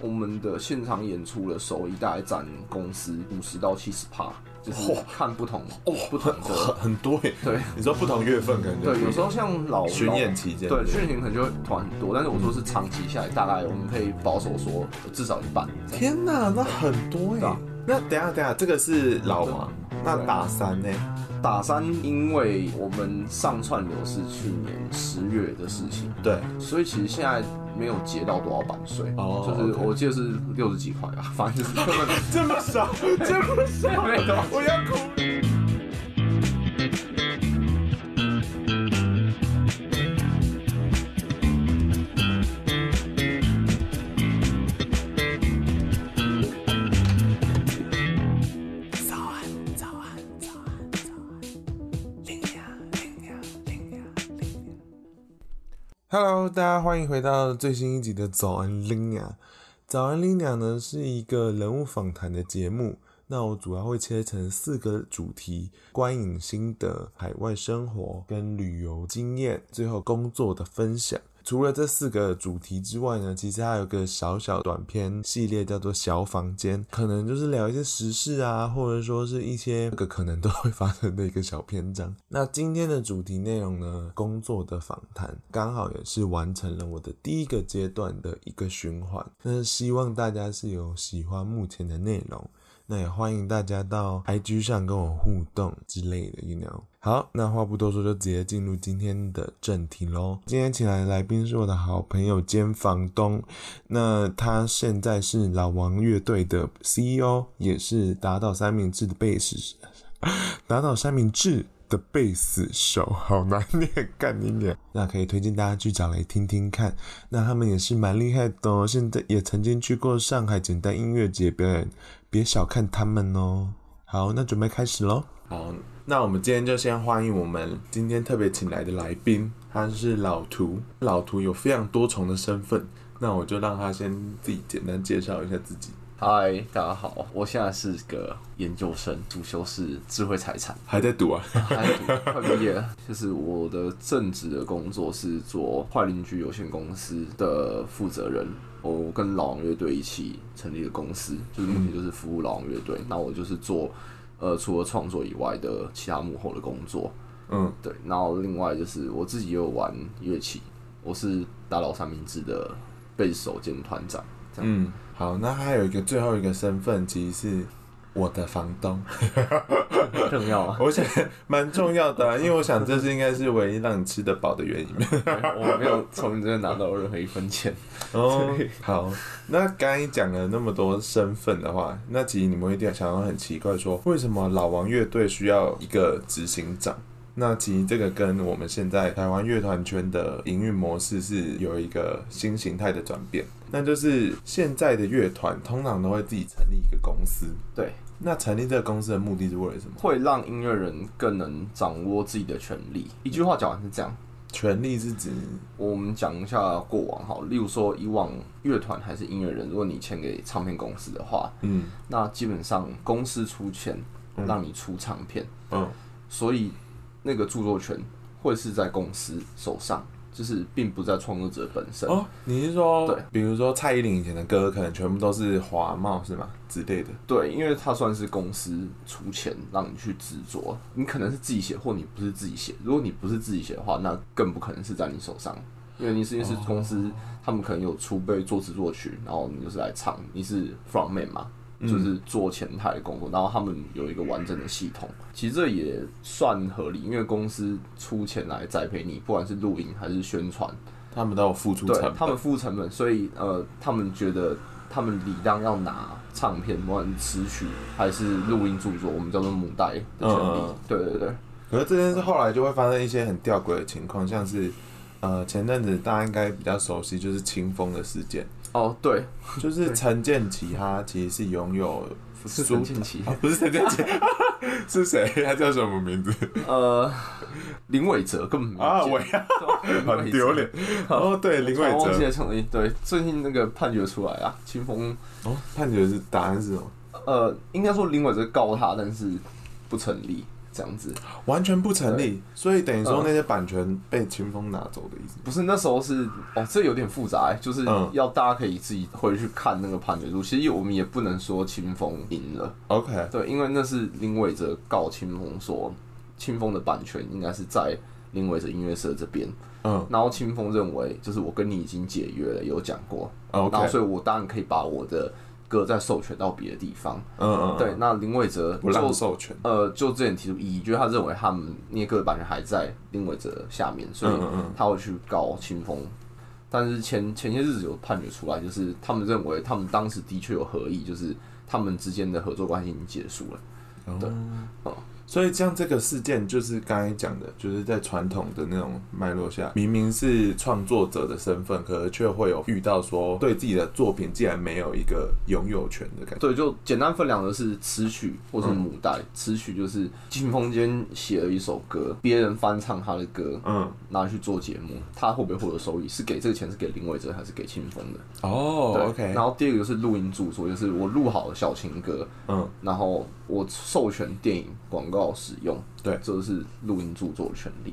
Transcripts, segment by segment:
我们的现场演出的收益大概占公司五十到七十趴，就是看不同哦，不同的。很，很多耶。对，你说不同月份可能对，有时候像老巡演期间，对，巡演可能就会团很多，但是我说是长期下来，大概我们可以保守说至少一半。天哪，那很多耶！那等下等下，这个是老王，那打三呢？打三，因为我们上串流是去年十月的事情，对，所以其实现在没有结到多少版税，哦，就是我记得是六十几块吧，反正就是 这么少，这么少，我要哭。Hello，大家欢迎回到最新一集的早安 l i n a。早安 l i n a 呢是一个人物访谈的节目，那我主要会切成四个主题：观影心得、海外生活跟旅游经验，最后工作的分享。除了这四个主题之外呢，其实还有个小小短片系列，叫做小房间，可能就是聊一些时事啊，或者说是一些个可能都会发生的一个小篇章。那今天的主题内容呢，工作的访谈，刚好也是完成了我的第一个阶段的一个循环。那希望大家是有喜欢目前的内容。那也欢迎大家到 IG 上跟我互动之类的，you know。好，那话不多说，就直接进入今天的正题喽。今天请来的来宾是我的好朋友兼房东，那他现在是老王乐队的 CEO，也是打倒三明治的贝斯，打倒三明治的贝斯手，好难念，干你念。那可以推荐大家去找来听听看。那他们也是蛮厉害的哦，现在也曾经去过上海简单音乐节表演。别小看他们哦。好，那准备开始喽。好，那我们今天就先欢迎我们今天特别请来的来宾，他是老图。老图有非常多重的身份，那我就让他先自己简单介绍一下自己。嗨，大家好，我现在是个研究生，主修是智慧财产，还在读啊？还在读，快毕业了。就是我的正职的工作是做坏邻居有限公司的负责人。我跟老王乐队一起成立的公司，就是目前就是服务老王乐队。那我就是做，呃，除了创作以外的其他幕后的工作。嗯，对。然后另外就是我自己也有玩乐器，我是打老三明治的贝斯手兼团长。嗯，好。那还有一个最后一个身份，其实是。我的房东 重要啊，我想蛮重要的，啊，因为我想这是应该是唯一让你吃得饱的原因。我没有从你这边拿到任何一分钱。哦，好，那刚刚讲了那么多身份的话，那其实你们一定想到很奇怪，说为什么老王乐队需要一个执行长？那其实这个跟我们现在台湾乐团圈的营运模式是有一个新形态的转变，那就是现在的乐团通常都会自己成立一个公司，对。那成立这个公司的目的是为了什么？会让音乐人更能掌握自己的权利。一句话讲完是这样：权利是指我们讲一下过往哈，例如说以往乐团还是音乐人，如果你签给唱片公司的话，嗯，那基本上公司出钱让你出唱片，嗯，嗯，所以那个著作权会是在公司手上。就是并不在创作者本身哦，你是说对，比如说蔡依林以前的歌，可能全部都是华茂是吗之类的？对，因为它算是公司出钱让你去制作，你可能是自己写，或你不是自己写。如果你不是自己写的话，那更不可能是在你手上，因为你是因为是公司，哦、他们可能有储备作词作曲，然后你就是来唱，你是 frontman 嘛。就是做前台的工作，然后他们有一个完整的系统，其实这也算合理，因为公司出钱来栽培你，不管是录音还是宣传，他们都有付出成本，他们付成本，所以呃，他们觉得他们理当要拿唱片，不管是词曲还是录音著作，我们叫做母带的权利。嗯、对对对。可是这件事后来就会发生一些很吊诡的情况，像是呃前阵子大家应该比较熟悉，就是清风的事件。哦，对，就是陈建奇，他其实是拥有是陈建骐，不是陈建奇，是谁？他叫什么名字？呃，林伟哲，根本没啊，伟啊，很丢脸。哦，对，林伟哲，对，最近那个判决出来啊，清风。哦，判决是答案是什么？呃，应该说林伟哲告他，但是不成立。这样子完全不成立。所以等于说那些版权被清风拿走的意思？不是，那时候是哦，这有点复杂、欸，就是要大家可以自己回去看那个判决书。其实我们也不能说清风赢了，OK？对，因为那是林伟哲告清风说，清风的版权应该是在林伟哲音乐社这边。嗯，然后清风认为，就是我跟你已经解约了，有讲过.然后所以我当然可以把我的歌再授权到别的地方。嗯嗯，对，那林伟哲不让授权，呃，就之前提出异议，就是他认为他们那些歌的版权还在林伟哲下面，所以他会去告清风。但是前前些日子有判决出来，就是他们认为他们当时的确有合意，就是他们之间的合作关系已经结束了。嗯、对，嗯。所以像这个事件，就是刚才讲的，就是在传统的那种脉络下，明明是创作者的身份，可是却会有遇到说，对自己的作品竟然没有一个拥有权的感觉。对，就简单分两个是词曲或是母带。词、嗯、曲就是金风间写了一首歌，别人翻唱他的歌，嗯，拿去做节目，他会不会获得收益？是给这个钱是给林伟哲还是给清风的？哦，OK。然后第二个就是录音著作，就是我录好了小情歌，嗯，然后我授权电影广告。要使用，对，这是录音著作的权利，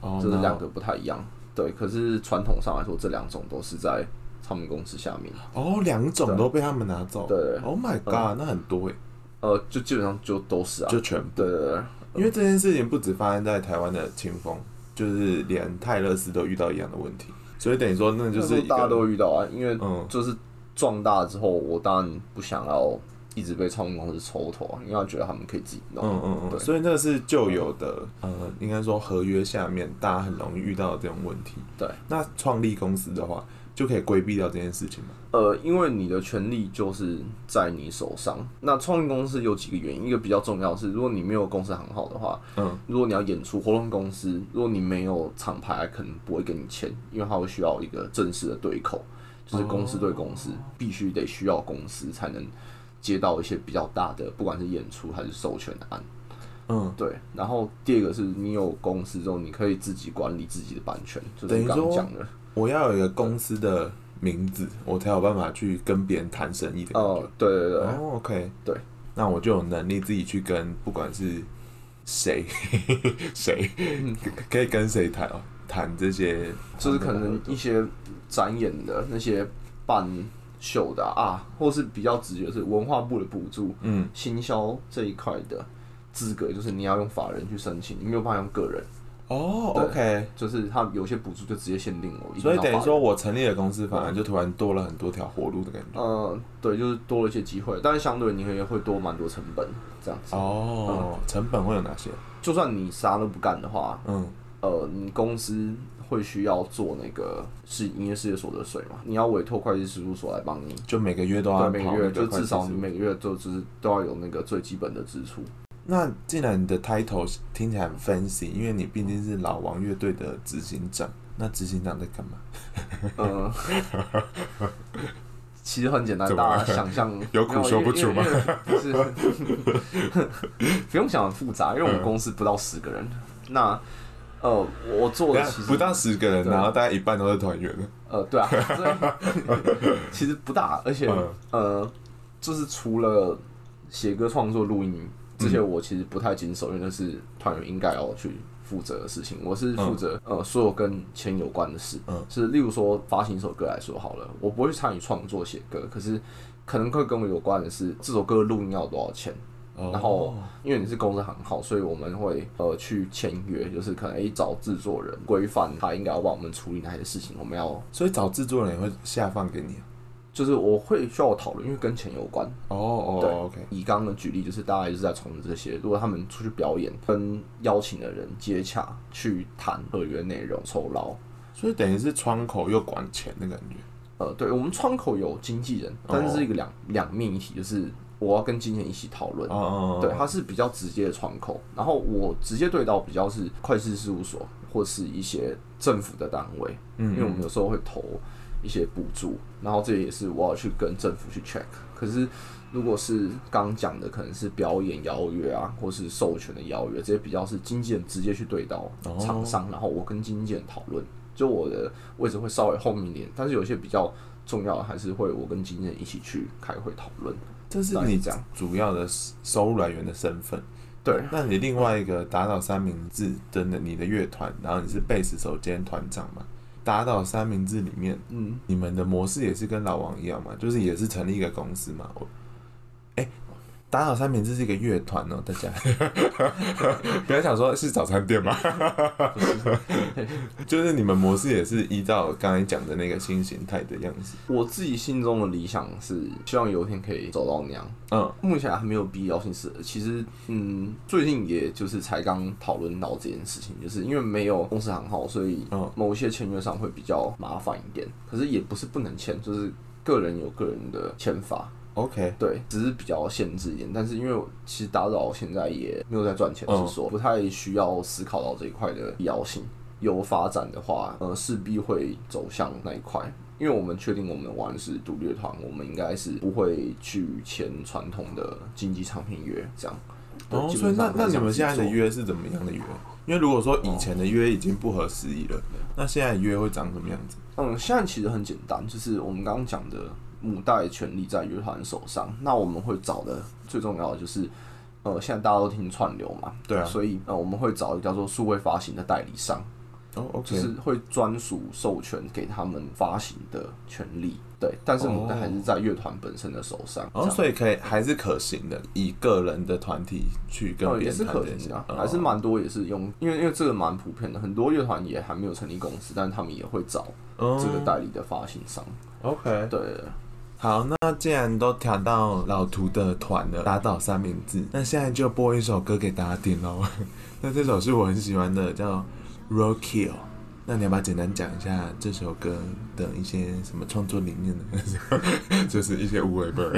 哦，这是两个不太一样，对。可是传统上来说，这两种都是在唱片公司下面。哦，两种都被他们拿走。对，Oh my god，、嗯、那很多诶。呃，就基本上就都是啊，就全部。对对对，因为这件事情不止发生在台湾的清风，就是连泰勒斯都遇到一样的问题，所以等于说那就是大家都遇到啊。因为就是壮大之后，我当然不想要。一直被唱片公司抽头啊，因为他觉得他们可以自己弄。嗯嗯嗯。所以那个是旧有的，呃，应该说合约下面大家很容易遇到的这种问题。对。那创立公司的话，就可以规避掉这件事情吗？呃，因为你的权利就是在你手上。那创立公司有几个原因，一个比较重要是，如果你没有公司行号的话，嗯，如果你要演出活动公司，如果你没有厂牌，可能不会跟你签，因为它会需要一个正式的对口，就是公司对公司，必须得需要公司才能。接到一些比较大的，不管是演出还是授权的案，嗯，对。然后第二个是你有公司之后，你可以自己管理自己的版权，就是刚刚讲的。我要有一个公司的名字，我才有办法去跟别人谈生意的。哦，对对对。哦，OK，对。那我就有能力自己去跟不管是谁 谁，可以跟谁谈哦，谈这些，就是可能一些展演的那些办。秀的啊，啊，或是比较直接是文化部的补助，嗯，行销这一块的资格，就是你要用法人去申请，你没有办法用个人。哦，OK，就是他有些补助就直接限定我。所以等于说我成立了公司，反而就突然多了很多条活路的感觉。嗯，对，就是多了一些机会，但是相对你可能会多蛮多成本这样子。哦，嗯，成本会有哪些？就算你啥都不干的话，嗯，呃，你公司。会需要做那个是营业事业所得税嘛？你要委托会计事务所来帮你，就每个月都要对，每个月就至少你每个月就只都要有那个最基本的支出。那既然你的 title 听起来很 fancy，因为你毕竟是老王乐队的执行长，那执行长在干嘛？嗯，其实很简单，大家想象有苦说不出吗？不是，不用想很复杂，因为我们公司不到十个人，嗯、那。呃，我做的其实不到十个人，然后大概一半都是团员。呃，对啊，其实不大，而且、嗯、呃，就是除了写歌创作、录音这些，我其实不太经手，因为那是团员应该要去负责的事情。我是负责、嗯、呃所有跟钱有关的事，嗯，是例如说发行一首歌来说好了，我不会去参与创作写歌，可是可能会跟我有关的是这首歌录音要多少钱。然后，因为你是公司行号，所以我们会呃去签约，就是可能一找制作人规范他应该要帮我们处理哪些事情，我们要。所以找制作人也会下放给你，就是我会需要我讨论，因为跟钱有关。哦哦，对，OK。以刚刚的举例，就是大家一直在从事这些，如果他们出去表演，跟邀请的人接洽，去谈合约内容、酬劳，所以等于是窗口又管钱的感觉。呃，对，我们窗口有经纪人，但是是一个两两面一体，就是。我要跟经纪人一起讨论，oh. 对，它是比较直接的窗口，然后我直接对到比较是会计事务所或是一些政府的单位，嗯，因为我们有时候会投一些补助，然后这也是我要去跟政府去 check。可是如果是刚讲的，可能是表演邀约啊，或是授权的邀约，这些比较是经纪人直接去对到厂商，oh. 然后我跟经纪人讨论，就我的位置会稍微后面一点，但是有些比较重要的还是会我跟经纪人一起去开会讨论。这是你讲主要的收入来源的身份，对，那你另外一个打倒三明治的你的乐团，然后你是贝斯手兼团长嘛？打倒三明治里面，嗯，你们的模式也是跟老王一样嘛？就是也是成立一个公司嘛？打倒三明治是一个乐团哦，大家 不要想说是早餐店吗？就是你们模式也是依照刚才讲的那个新形态的样子。我自己心中的理想是希望有一天可以走到那样。嗯，目前还没有必要性是。其实，嗯，最近也就是才刚讨论到这件事情，就是因为没有公司行号，所以某些签约上会比较麻烦一点。可是也不是不能签，就是个人有个人的签法。OK，对，只是比较限制一点，但是因为其实打扰现在也没有在赚钱，是说不太需要思考到这一块的必要性。有发展的话，呃，势必会走向那一块，因为我们确定我们玩的是独立乐团，我们应该是不会去签传统的经济唱片约这样。哦，所以那那你们现在的约是怎么样的约？因为如果说以前的约已经不合时宜了，那现在的约会长什么样子？嗯，现在其实很简单，就是我们刚刚讲的。母带权利在乐团手上，那我们会找的最重要的就是，呃，现在大家都听串流嘛，对啊，所以呃，我们会找叫做数位发行的代理商，哦就是会专属授权给他们发行的权利，对，但是母带还是在乐团本身的手上，哦，所以可以还是可行的，以个人的团体去跟别人、是可行的、还是蛮多也是用，因为因为这个蛮普遍的，很多乐团也还没有成立公司，但是他们也会找这个代理的发行商、哦、，OK，对。好，那既然都调到老图的团了，打倒三明治，那现在就播一首歌给大家听喽。那这首是我很喜欢的，叫《Rock Kill》。那你要不要简单讲一下这首歌的一些什么创作理念的？就是一些无为本。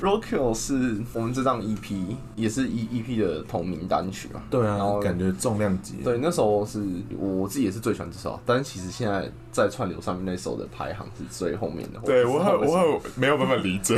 Roadkill 是我们这张 EP，也是 E EP 的同名单曲嘛？对啊，然后感觉重量级。对，那时候是我自己也是最喜欢这首，但是其实现在在串流上面那首的排行是最后面的。对我很我很没有办法理解，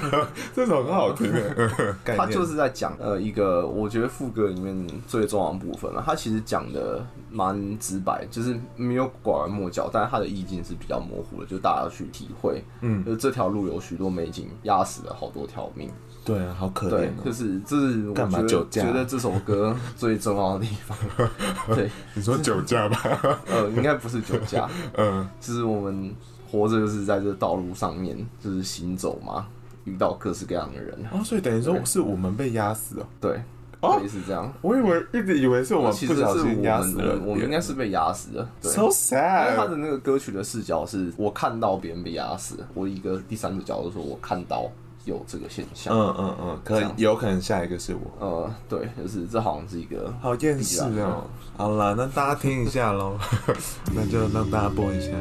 这首很好听的。他就是在讲呃一个我觉得副歌里面最重要的部分嘛，他其实讲的蛮直白，就。就是没有拐弯抹角，但是他的意境是比较模糊的，就大家去体会。嗯，就这条路有许多美景，压死了好多条命。对啊，好可怜、喔。就是这是我觉得觉得这首歌最重要的地方。对，你说酒驾吧？呃，应该不是酒驾。嗯，就是我们活着就是在这道路上面，就是行走嘛，遇到各式各样的人。哦，所以等于说是我们被压死了。对。哦，是这样。我以为一直以为是我们不小心压死了，我们应该是被压死的。So sad。因为他的那个歌曲的视角是我看到别人被压死，我一个第三者角度说，我看到有这个现象。嗯嗯嗯，可能有可能下一个是我。呃，对，就是这好像是一个好厌世哦。好了，那大家听一下喽，那就让大家播一下。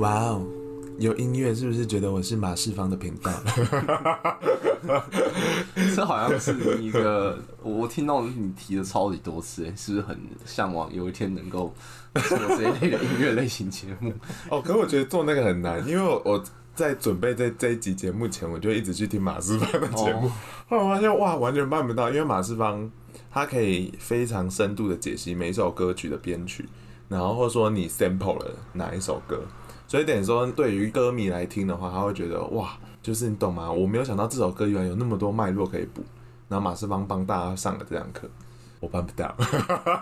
哇哦，有音乐是不是觉得我是马世芳的频道？这好像是一个，我听到你提了超级多次，哎，是不是很向往有一天能够做这一类的音乐类型节目？哦，可是我觉得做那个很难，因为我我在准备这这一集节目前，我就一直去听马世芳的节目，后来发现哇，完全办不到，因为马世芳他可以非常深度的解析每一首歌曲的编曲，然后或者说你 sample 了哪一首歌。所以等于说，对于歌迷来听的话，他会觉得哇，就是你懂吗？我没有想到这首歌原来有那么多脉络可以补。然后马世芳帮大家上了这堂课，我办不到，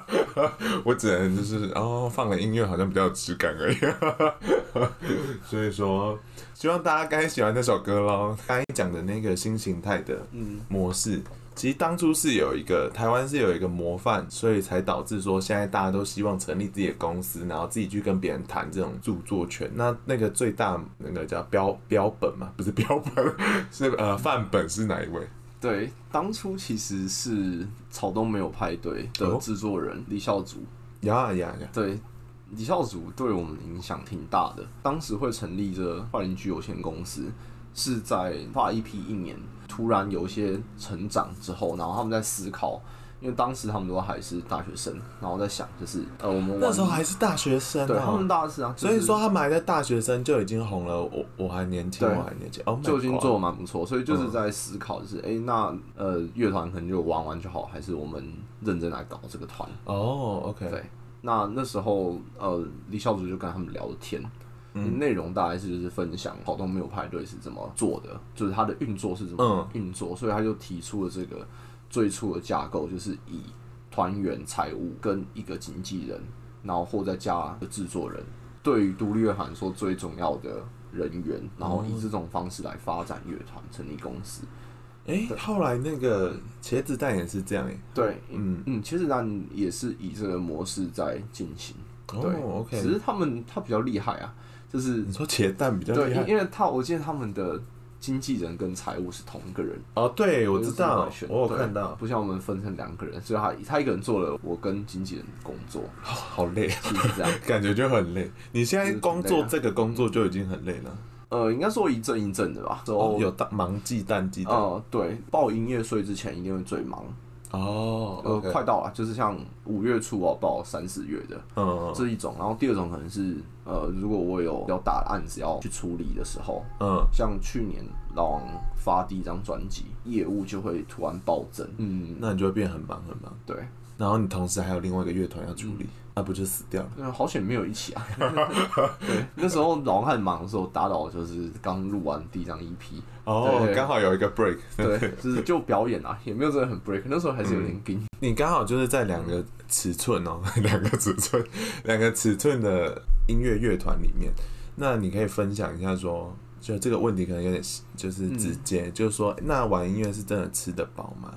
我只能就是哦放了音乐，好像比较有质感而已。所以说，希望大家该喜欢这首歌喽。刚才讲的那个新形态的模式。嗯其实当初是有一个台湾是有一个模范，所以才导致说现在大家都希望成立自己的公司，然后自己去跟别人谈这种著作权。那那个最大那个叫标标本嘛，不是标本，是呃范本是哪一位？对，当初其实是草东没有派对的制作人李孝祖。呀呀呀！对，李孝祖对我们的影响挺大的。当时会成立这坏邻居有限公司，是在画一批一年。突然有一些成长之后，然后他们在思考，因为当时他们都还是大学生，然后在想，就是呃，我们那时候还是大学生，对，他们大四啊，所以说他们还在大学生就已经红了。我我还年轻，我还年轻，哦，就已经做的蛮不错。所以就是在思考，就是哎、嗯欸，那呃，乐团可能就玩玩就好，还是我们认真来搞这个团？哦，OK，对。那那时候呃，李孝祖就跟他们聊天。内容大概是就是分享好多没有派对是怎么做的，就是它的运作是怎么运作，所以他就提出了这个最初的架构，就是以团员、财务跟一个经纪人，然后或再加个制作人，对于独立乐团说最重要的人员，然后以这种方式来发展乐团，成立公司。哎，后来那个茄子蛋也是这样哎，对，嗯嗯，茄子蛋也是以这个模式在进行。对，OK，只是他们他比较厉害啊。就是你说茄蛋比较厉害，对，因为他我记得他们的经纪人跟财务是同一个人。哦，对，我知就是道，我有看到，不像我们分成两个人，所以他他一个人做了我跟经纪人的工作，好累，其实是这样。感觉就很累。你现在光做这个工作就已经很累了。呃，应该说一阵一阵的吧。哦，有淡忙季淡季的。哦，对，报营业税之前一定会最忙。哦，呃，快到了，就是像五月初我报三四月的，嗯，这一种。然后第二种可能是，呃，如果我有比较大的案子要去处理的时候，嗯，像去年老王发第一张专辑，业务就会突然暴增，嗯，那你就会变很忙很忙。对，然后你同时还有另外一个乐团要处理，那不就死掉了？嗯，好险没有一起啊。对，那时候老王很忙的时候，打倒就是刚录完第一张 EP。哦，刚好有一个 break，对，就是就表演啊，也没有真的很 break，那时候还是有点紧。你刚好就是在两个尺寸哦，两个尺寸，两个尺寸的音乐乐团里面，那你可以分享一下说，就这个问题可能有点就是直接，就是说，那玩音乐是真的吃得饱吗？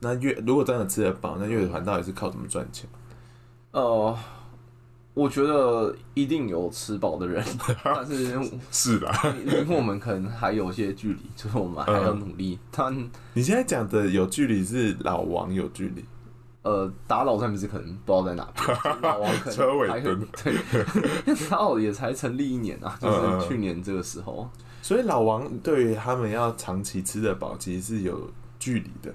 那乐如果真的吃得饱，那乐团到底是靠怎么赚钱？呃。我觉得一定有吃饱的人，但是是的，离我们可能还有些距离，就是我们还要努力。但你现在讲的有距离是老王有距离，呃，打老三不是可能不知道在哪边，老王可能车尾灯对，打老也才成立一年啊，就是去年这个时候，所以老王对于他们要长期吃得饱，其实是有距离的。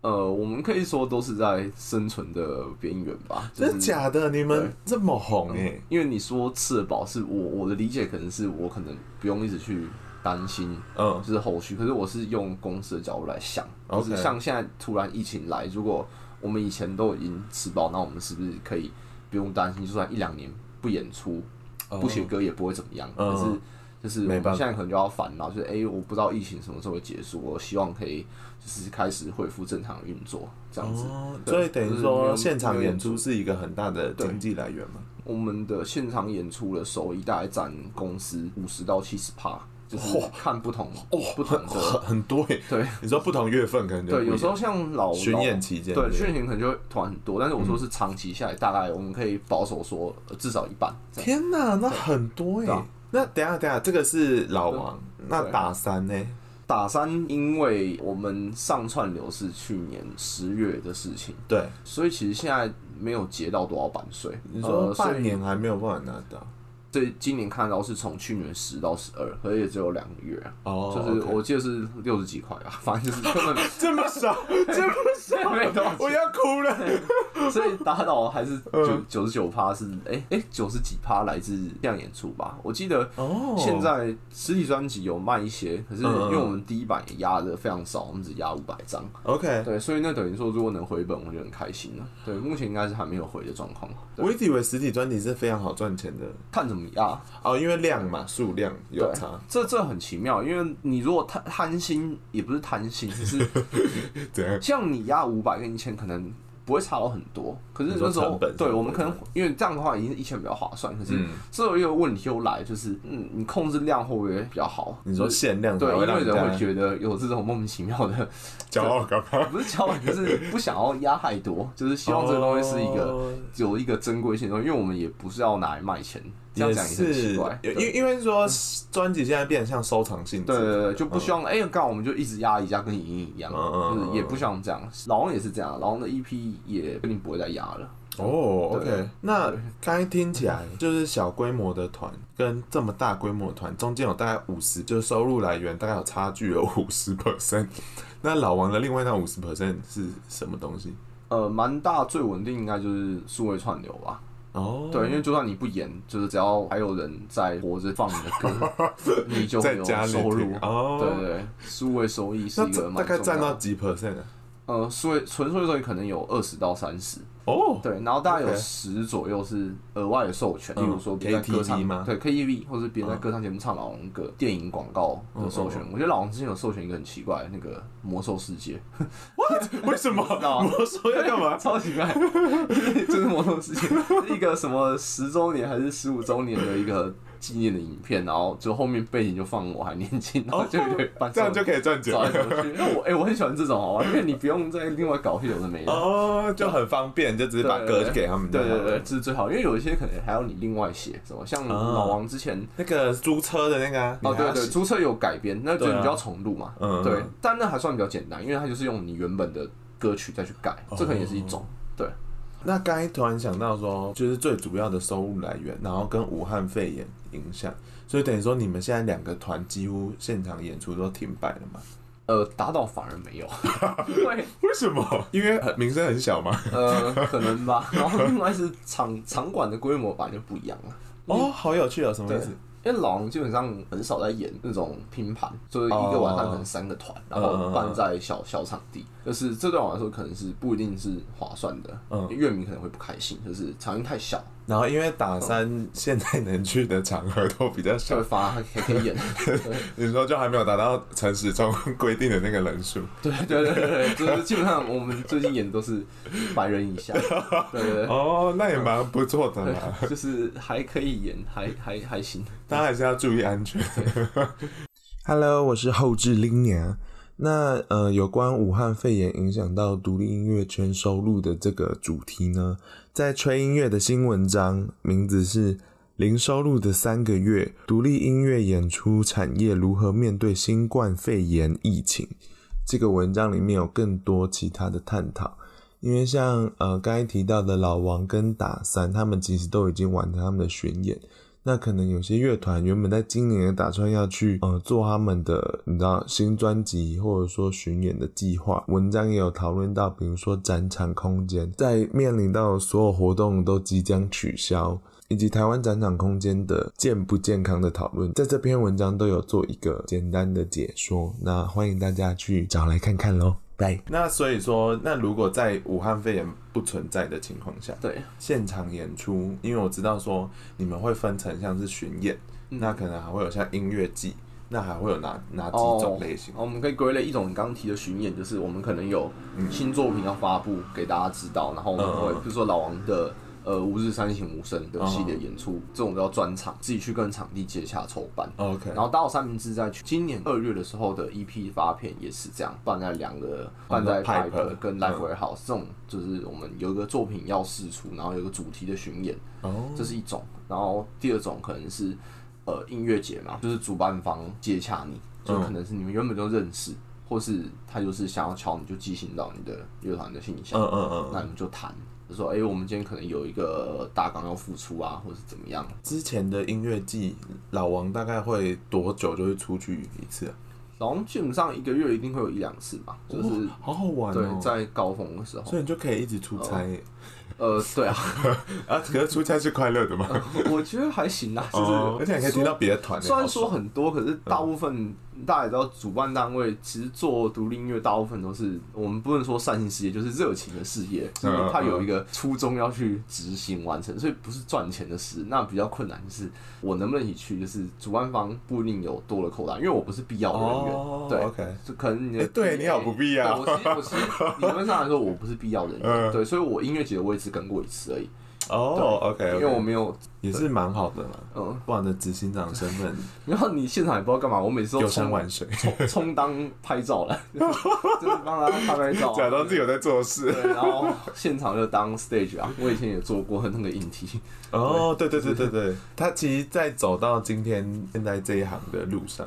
呃，我们可以说都是在生存的边缘吧。真的假的？你们这么红哎？因为你说吃得饱，是我我的理解，可能是我可能不用一直去担心，嗯，就是后续。可是我是用公司的角度来想，就是像现在突然疫情来，如果我们以前都已经吃饱，那我们是不是可以不用担心？就算一两年不演出、不写歌也不会怎么样。可是就是我们现在可能就要烦恼，就是哎，我不知道疫情什么时候会结束，我希望可以。就是开始恢复正常运作这样子，哦、所以等于说现场演出是一个很大的经济来源嘛。我们的现场演出的收益大概占公司五十到七十趴，就是看不同哦不同的很，很多诶。对，你说不同月份可能对，有时候像老巡演期间，对巡演可能就会团很多，但是我说是长期下来，大概我们可以保守说至少一半。天哪，那很多诶。那等下等下，这个是老王，那打三呢？打三，因为我们上串流是去年十月的事情，对，所以其实现在没有结到多少版税，你说半年还没有办法拿到。这今年看到是从去年十到十二，可是也只有两个月啊。哦，就是我记得是六十几块吧，反正就是根本这么少，这么少，我要哭了。所以打倒还是九九十九趴是哎哎九十几趴来自这样演出吧。我记得哦，现在实体专辑有卖一些，可是因为我们第一版也压的非常少，我们只压五百张。OK，对，所以那等于说如果能回本，我就很开心了。对，目前应该是还没有回的状况。我一直以为实体专辑是非常好赚钱的，看怎么。压哦，因为量嘛，数量有差，这这很奇妙。因为你如果贪贪心，也不是贪心，只是 怎样？像你压五百跟一千，可能不会差到很多。可是那时候，对我们可能因为这样的话，已经是一千比较划算。可是这有一个问题又来，就是嗯，你控制量会不会比较好？你说限量，对，因为人会觉得有这种莫名其妙的 骄傲感，不是骄傲，就是不想要压太多，就是希望这个东西是一个有一个珍贵性的东西，因为我们也不是要拿来卖钱。这样讲也是奇怪，因为因为说专辑现在变得像收藏性质，对对对，就不希望哎，刚好我们就一直压一下，跟莹莹一样，就是也不希望这样。老王也是这样，老王的 EP 也肯定不会再压了。哦，OK，那刚才听起来就是小规模的团跟这么大规模的团中间有大概五十，就是收入来源大概有差距有五十 percent。那老王的另外那五十 percent 是什么东西？呃，蛮大最稳定应该就是数位串流吧。哦，对，因为就算你不演，就是只要还有人在活着放你的歌，你就会有收入。哦，对对，数位收益是一个蛮大概占到几 percent 啊？呃，所以纯数位收益可能有二十到三十。哦，对，然后大概有十左右是额外的授权，例如说别人在歌唱吗？对，KTV 或者别人在歌唱节目唱老王歌、电影广告的授权。我觉得老王之前有授权一个很奇怪的那个魔兽世界。为什么？魔兽要干嘛？超奇怪，就是魔兽世界，是一个什么十周年还是十五周年的一个纪念的影片，然后就后面背景就放我还年轻，然后就可以办，这样就可以赚钱。因为我哎、欸，我很喜欢这种好玩，因为你不用再另外搞些有的没的。哦，就很方便，就只是把歌给他们。对对对，这是最好，因为有一些可能还要你另外写什么，像老王之前那个租车的那个，哦对对，租车有改编，那就你就要重录嘛，嗯。对，但那还算比较简单，因为它就是用你原本的歌曲再去改，这可能也是一种对。那刚才突然想到说，就是最主要的收入来源，然后跟武汉肺炎影响，所以等于说你们现在两个团几乎现场演出都停摆了嘛？呃，打倒反而没有，因为 为什么？因为 名声很小嘛？呃，可能吧。然后另外是场场馆的规模吧就不一样了。哦，好有趣啊，什么意思？因为老王基本上很少在演那种拼盘，就是一个晚上可能三个团，然后办在小小场地，就是这对我来说可能是不一定是划算的，嗯，乐迷可能会不开心，就是场地太小。然后因为打三现在能去的场合都比较小，发 还可以演。你说就还没有达到陈时中规定的那个人数？对对对对，就是基本上我们最近演的都是百人以下。对对对。哦，那也蛮不错的嘛，就是还可以演，还还还行。大家还是要注意安全。Hello，我是后制拎娘。那呃，有关武汉肺炎影响到独立音乐圈收入的这个主题呢，在吹音乐的新文章，名字是《零收入的三个月：独立音乐演出产业如何面对新冠肺炎疫情》。这个文章里面有更多其他的探讨，因为像呃刚才提到的老王跟打三，他们其实都已经完成他们的巡演。那可能有些乐团原本在今年打算要去呃做他们的你知道新专辑或者说巡演的计划，文章也有讨论到，比如说展场空间在面临到所有活动都即将取消，以及台湾展场空间的健不健康的讨论，在这篇文章都有做一个简单的解说，那欢迎大家去找来看看喽。对，那所以说，那如果在武汉肺炎不存在的情况下，对，现场演出，因为我知道说你们会分成像是巡演，嗯、那可能还会有像音乐季，那还会有哪哪几种类型？哦、我们可以归类一种你刚刚提的巡演，就是我们可能有新作品要发布给大家知道，嗯、然后我们会比如说老王的。呃，吾日三省吾身的系列演出，oh. 这种叫专场，自己去跟场地接洽筹办。OK，然后打好三明治在今年二月的时候的 EP 发片也是这样，办在两个，办在 Pipe 跟 Live Warehouse，这种就是我们有一个作品要试出，然后有个主题的巡演，哦，oh. 这是一种。然后第二种可能是呃音乐节嘛，就是主办方接洽你，就可能是你们原本就认识，或是他就是想要敲你就寄信到你的乐团的信箱，嗯嗯嗯，那你们就谈。就说，哎、欸，我们今天可能有一个大纲要复出啊，或者是怎么样？之前的音乐季，老王大概会多久就会出去一次啊？老王基本上一个月一定会有一两次吧，就是、哦、好好玩、哦。对，在高峰的时候，所以你就可以一直出差。呃呃，对啊，啊，可是出差是快乐的吗？我觉得还行啊，就是而且你可以听到别的团。虽然说很多，可是大部分大家也知道，主办单位其实做独立音乐，大部分都是我们不能说善心事业，就是热情的事业，所以他有一个初衷要去执行完成，所以不是赚钱的事。那比较困难就是我能不能一起去，就是主办方不一定有多的扣单，因为我不是必要人员。对，OK，就可能你对你好不必要。我其实我其实理论上来说，我不是必要人员。对，所以我音乐节的位置。跟过一次而已。哦，OK，因为我没有，也是蛮好的嘛。嗯，不然的执行长身份，然后你现场也不知道干嘛，我每次都游山玩水，充 充当拍照了，就是帮他拍拍照，假装自己有在做事。对，然后现场就当 stage 啊。我以前也做过那个影题。哦，对对对对对，他其实，在走到今天现在这一行的路上。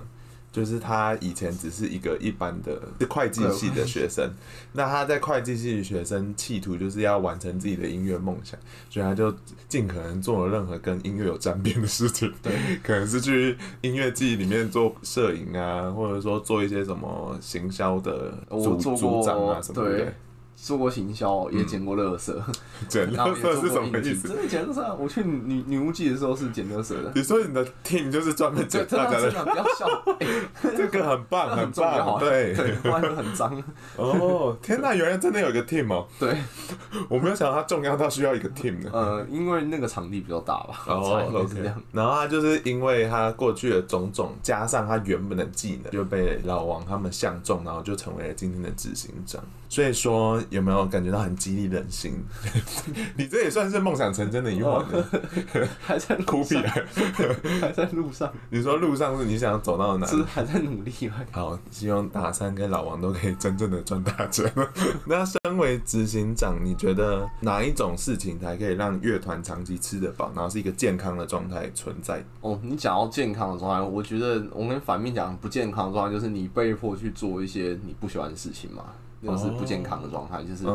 就是他以前只是一个一般的是会计系的学生，那他在会计系的学生企图就是要完成自己的音乐梦想，所以他就尽可能做了任何跟音乐有沾边的事情，对，可能是去音乐季里面做摄影啊，或者说做一些什么行销的组组长啊什么的。做过行销，也捡过垃圾。捡垃圾是什么意思？真的捡垃圾？我去女女巫祭的时候是捡垃圾的。你说你的 team 就是专门捡大家的？不要笑，这个很棒，很棒，对 对，不然很脏。哦，天哪，原来真的有个 team 哦。对，我没有想到它重要到需要一个 team 的。呃，因为那个场地比较大吧。哦，OK。然后他就是因为他过去的种种，加上他原本的技能，就被老王他们相中，然后就成为了今天的执行长。所以说。有没有感觉到很激励人心？你这也算是梦想成真的一环，还在苦逼，还在路上。你说路上是你想走到哪里？是还在努力吗？好，希望大三跟老王都可以真正的赚大钱。那身为执行长，你觉得哪一种事情才可以让乐团长期吃得饱，然后是一个健康的状态存在？哦，你讲到健康的状态，我觉得我们反面讲不健康的状态，就是你被迫去做一些你不喜欢的事情嘛，那是不健康的状态。就是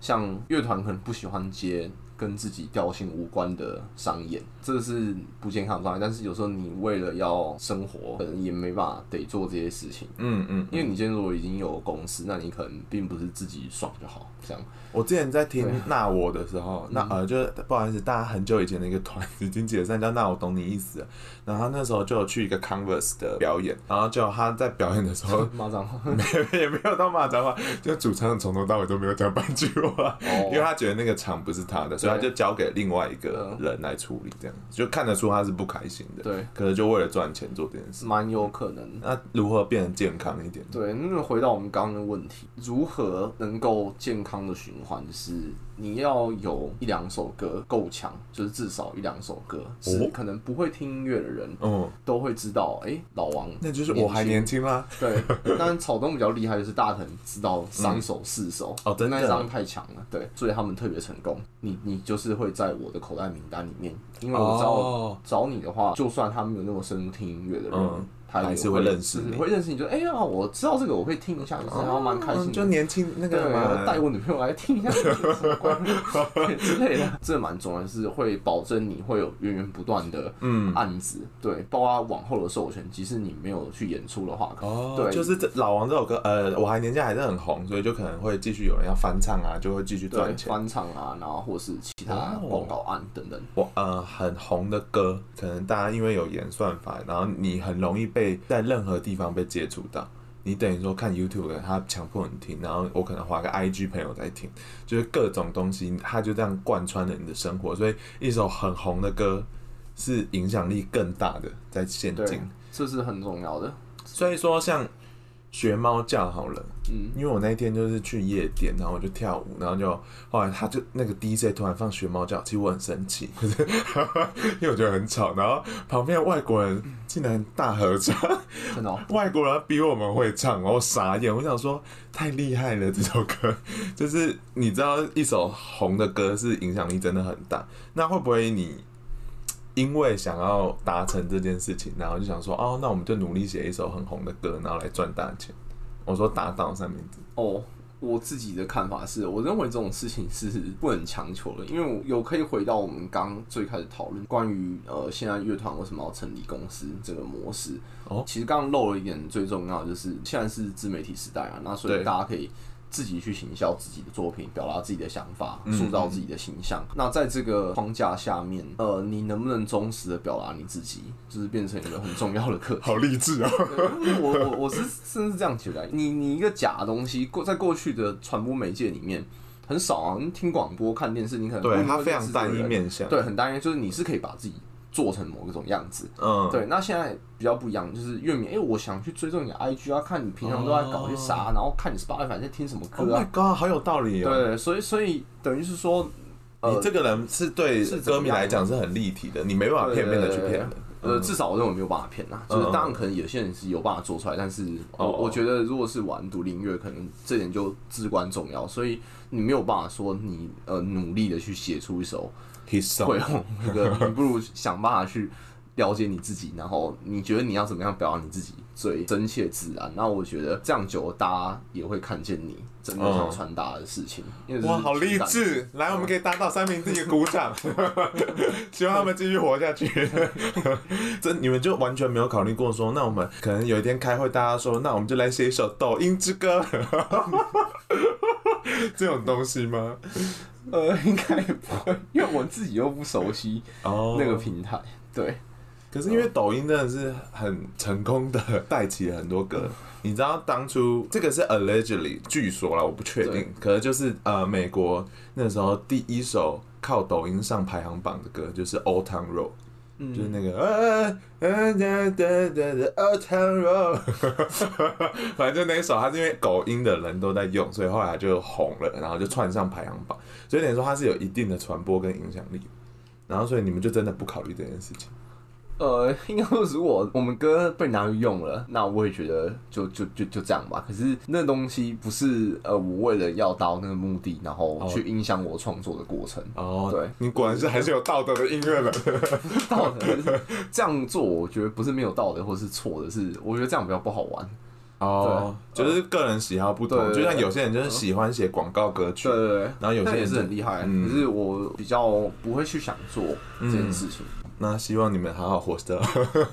像乐团可能不喜欢接跟自己调性无关的商演，这是不健康的状态。但是有时候你为了要生活，可能也没办法得做这些事情。嗯嗯，因为你今天如果已经有公司，那你可能并不是自己爽就好这样。我之前在听《那我》的时候，那呃，就是不好意思，大家很久以前的一个团已经解散，叫《那我懂你意思》。然后他那时候就有去一个 Converse 的表演，然后就他在表演的时候 骂脏话，没也没有到骂脏话，就主唱从头到尾都没有讲半句话，因为他觉得那个场不是他的，所以他就交给另外一个人来处理，这样就看得出他是不开心的。对，可能就为了赚钱做这件事，蛮有可能。那如何变得健康一点？对，那回到我们刚刚的问题，如何能够健康的循环是？你要有一两首歌够强，就是至少一两首歌是可能不会听音乐的人，嗯，都会知道。哎，老王，那就是我还年轻吗？对。但草东比较厉害，就是大藤知道三首四首 哦，真的那张太强了，对，所以他们特别成功。你你就是会在我的口袋名单里面，因为我知道找你的话，就算他没有那么深入听音乐的人。他还是会认识你，会认识你，就哎呀，我知道这个，我会听一下，就是还蛮开心。就年轻那个，带我女朋友来听一下，之类的，这蛮重要，是会保证你会有源源不断的嗯。案子，对，包括往后的授权，即使你没有去演出的话，哦，对，就是这老王这首歌，呃，我还年纪还是很红，所以就可能会继续有人要翻唱啊，就会继续赚钱，翻唱啊，然后或是其他广告案等等。我呃很红的歌，可能大家因为有演算法，然后你很容易被在任何地方被接触到，你等于说看 YouTube，他强迫你听，然后我可能划个 IG 朋友在听，就是各种东西，他就这样贯穿了你的生活。所以一首很红的歌是影响力更大的，在现今，这是很重要的。所以说像。学猫叫好了，嗯，因为我那一天就是去夜店，然后我就跳舞，然后就后来他就那个 DJ 突然放学猫叫，其实我很生气，可是因为我觉得很吵，然后旁边的外国人竟然大合唱，真的，外国人比我们会唱，然后傻眼，我想说太厉害了，这首歌。就是你知道一首红的歌是影响力真的很大，那会不会你？因为想要达成这件事情，然后就想说，哦，那我们就努力写一首很红的歌，然后来赚大钱。我说达到三明治。哦，我自己的看法是，我认为这种事情是不能强求的，因为我有可以回到我们刚最开始讨论关于呃，现在乐团为什么要成立公司这个模式。哦，其实刚刚漏了一点最重要，就是现在是自媒体时代啊，那所以大家可以。自己去行销自己的作品，表达自己的想法，塑造自己的形象。嗯、那在这个框架下面，呃，你能不能忠实的表达你自己，就是变成一个很重要的课题。好励志啊！我我我是甚至这样觉得，你你一个假的东西，过在过去的传播媒介里面很少啊。你听广播、看电视，你可能对它非常单一面向，对，很单一，就是你是可以把自己。做成某一种样子，嗯，对。那现在比较不一样，就是乐迷，哎、欸，我想去追踪你的 IG 啊，看你平常都在搞些啥，哦、然后看你 Spotify 在听什么歌啊。Oh my god，好有道理哦。对，所以所以等于是说，呃、你这个人是对歌迷来讲是很立体的，你没办法片面的去骗人。呃，至少我认为没有办法骗呐。就是当然可能有些人是有办法做出来，但是我我觉得如果是玩独立音乐，可能这点就至关重要。所以你没有办法说你呃努力的去写出一首会红那个，你不如想办法去。了解你自己，然后你觉得你要怎么样表达你自己最真切自然？那我觉得这样久，大家也会看见你真的想传达的事情。嗯、哇，好励志！来，我们可以打倒三明治一个鼓掌，希望他们继续活下去。这你们就完全没有考虑过说，那我们可能有一天开会，大家说，那我们就来写一首抖音之歌，这种东西吗？呃，应该不会，因为我自己又不熟悉那个平台，对。可是因为抖音真的是很成功的 带起了很多歌，你知道当初这个是 allegedly 据说啦，我不确定，可能就是呃美国那时候第一首靠抖音上排行榜的歌就是 Old Town Road，就是那个呃呃哒哒哒 Old Town Road，反正就那一首，它是因为狗音的人都在用，所以后来就红了，然后就窜上排行榜，所以等于说它是有一定的传播跟影响力，然后所以你们就真的不考虑这件事情。呃，应该说，如果我们歌被拿去用了，那我也觉得就就就就这样吧。可是那东西不是呃，我为了要到那个目的，然后去影响我创作的过程。哦，对，你果然是还是有道德的音乐人。道德这样做，我觉得不是没有道德或是错的，是我觉得这样比较不好玩。哦，就是个人喜好不同，就像有些人就是喜欢写广告歌曲，对对对，然后有些人也是很厉害，可是我比较不会去想做这件事情。那希望你们好好活着。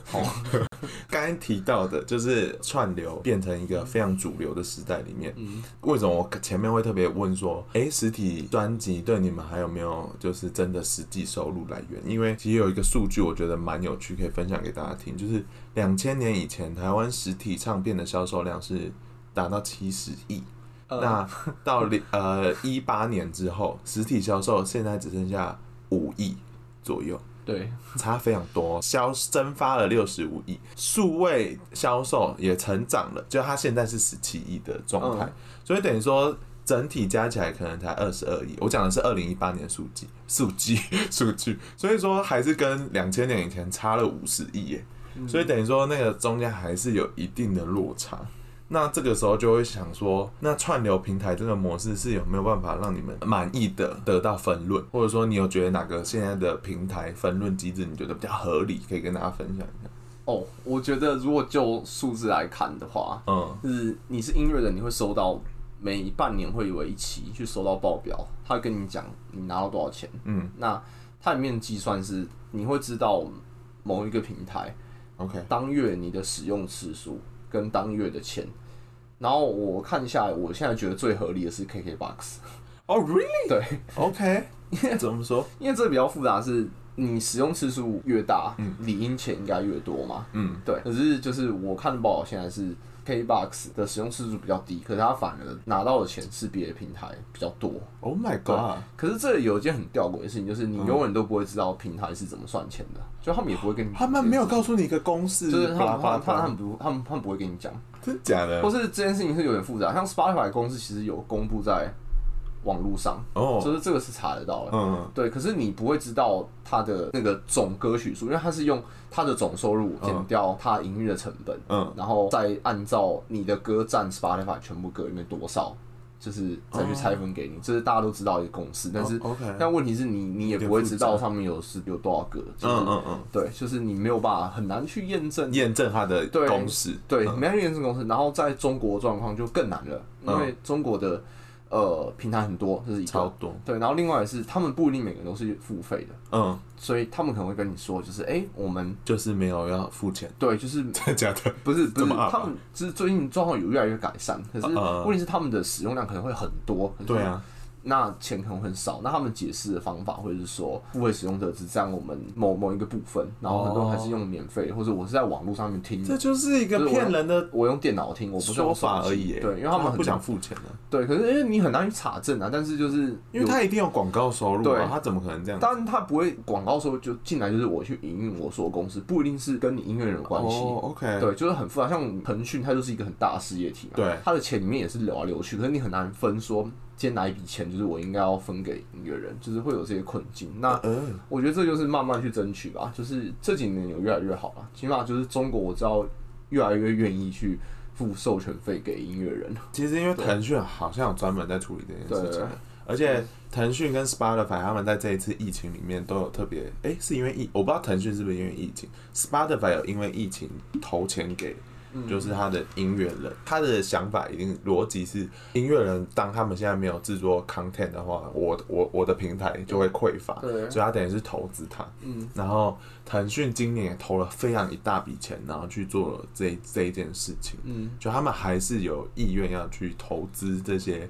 好，刚刚提到的就是串流变成一个非常主流的时代里面，嗯，为什么我前面会特别问说，哎，实体专辑对你们还有没有就是真的实际收入来源？因为其实有一个数据，我觉得蛮有趣，可以分享给大家听，就是两千年以前台湾实体唱片的销售量是达到七十亿，呃、那到零呃 一八年之后，实体销售现在只剩下五亿左右。对，差非常多，销蒸发了六十五亿，数位销售也成长了，就它现在是十七亿的状态，嗯、所以等于说整体加起来可能才二十二亿。我讲的是二零一八年数据，数据，数据，所以说还是跟两千年以前差了五十亿耶，所以等于说那个中间还是有一定的落差。那这个时候就会想说，那串流平台这个模式是有没有办法让你们满意的得到分论，或者说你有觉得哪个现在的平台分论机制你觉得比较合理，可以跟大家分享一下？哦，我觉得如果就数字来看的话，嗯，就是你是音乐人，你会收到每半年会有一期去收到报表，他会跟你讲你拿到多少钱，嗯，那它里面计算是你会知道某一个平台，OK，当月你的使用次数。跟当月的钱，然后我看一下，我现在觉得最合理的是 KKBOX。哦，really？对，OK。因为怎么说？因为这比较复杂，是你使用次数越大，嗯，理应钱应该越多嘛。嗯，对。可是就是我看的报道现在是。KBox 的使用次数比较低，可是他反而拿到的钱是别的平台比较多。Oh my god！可是这里有一件很吊诡的事情，就是你永远都不会知道平台是怎么算钱的，就他们也不会跟你。他们没有告诉你一个公式，就是他们他他们不他们他们不会跟你讲，真假的？或是这件事情是有点复杂，像 Spotify 公司其实有公布在。网络上哦，就是这个是查得到的，嗯，对。可是你不会知道它的那个总歌曲数，因为它是用它的总收入减掉它营运的成本，嗯，然后再按照你的歌占 Spotify 全部歌里面多少，就是再去拆分给你。这是大家都知道一个公式，但是 OK，但问题是你你也不会知道上面有是有多少歌，嗯嗯嗯，对，就是你没有办法很难去验证。验证它的公式，对，没办法验证公式。然后在中国状况就更难了，因为中国的。呃，平台很多，这是一个。超多。对，然后另外是，他们不一定每个人都是付费的，嗯，所以他们可能会跟你说，就是哎、欸，我们就是没有要付钱，对，就是 真的假的？不是不是，他们就是最近状况有越来越改善，可是问题是他们的使用量可能会很多，对啊。那钱可能很少，那他们解释的方法会是说，付费使用者只占我们某某一个部分，然后很多人还是用免费，或者我是在网络上面听。这就是一个骗人的，我用电脑听，我不是说法而已。对，因为他们不想付钱的。对，可是因为你很难去查证啊，但是就是因为他一定有广告收入，对，他怎么可能这样？当然他不会广告收入就进来，就是我去营运我所公司，不一定是跟你音乐人有关系。OK，对，就是很复杂。像腾讯，它就是一个很大的事业体嘛，对，它的钱里面也是流来流去，可是你很难分说。今天哪一笔钱就是我应该要分给一个人，就是会有这些困境。那我觉得这就是慢慢去争取吧。就是这几年有越来越好了，起码就是中国我知道越来越愿意去付授权费给音乐人。其实因为腾讯好像有专门在处理这件事情，而且腾讯跟 Spotify 他们在这一次疫情里面都有特别，哎，是因为疫，我不知道腾讯是不是因为疫情，Spotify 有因为疫情投钱给。就是他的音乐人，他的想法一定逻辑是音乐人，当他们现在没有制作 content 的话，我我我的平台就会匮乏，所以他等于是投资他，嗯，然后腾讯今年也投了非常一大笔钱，然后去做了这这一件事情，嗯，就他们还是有意愿要去投资这些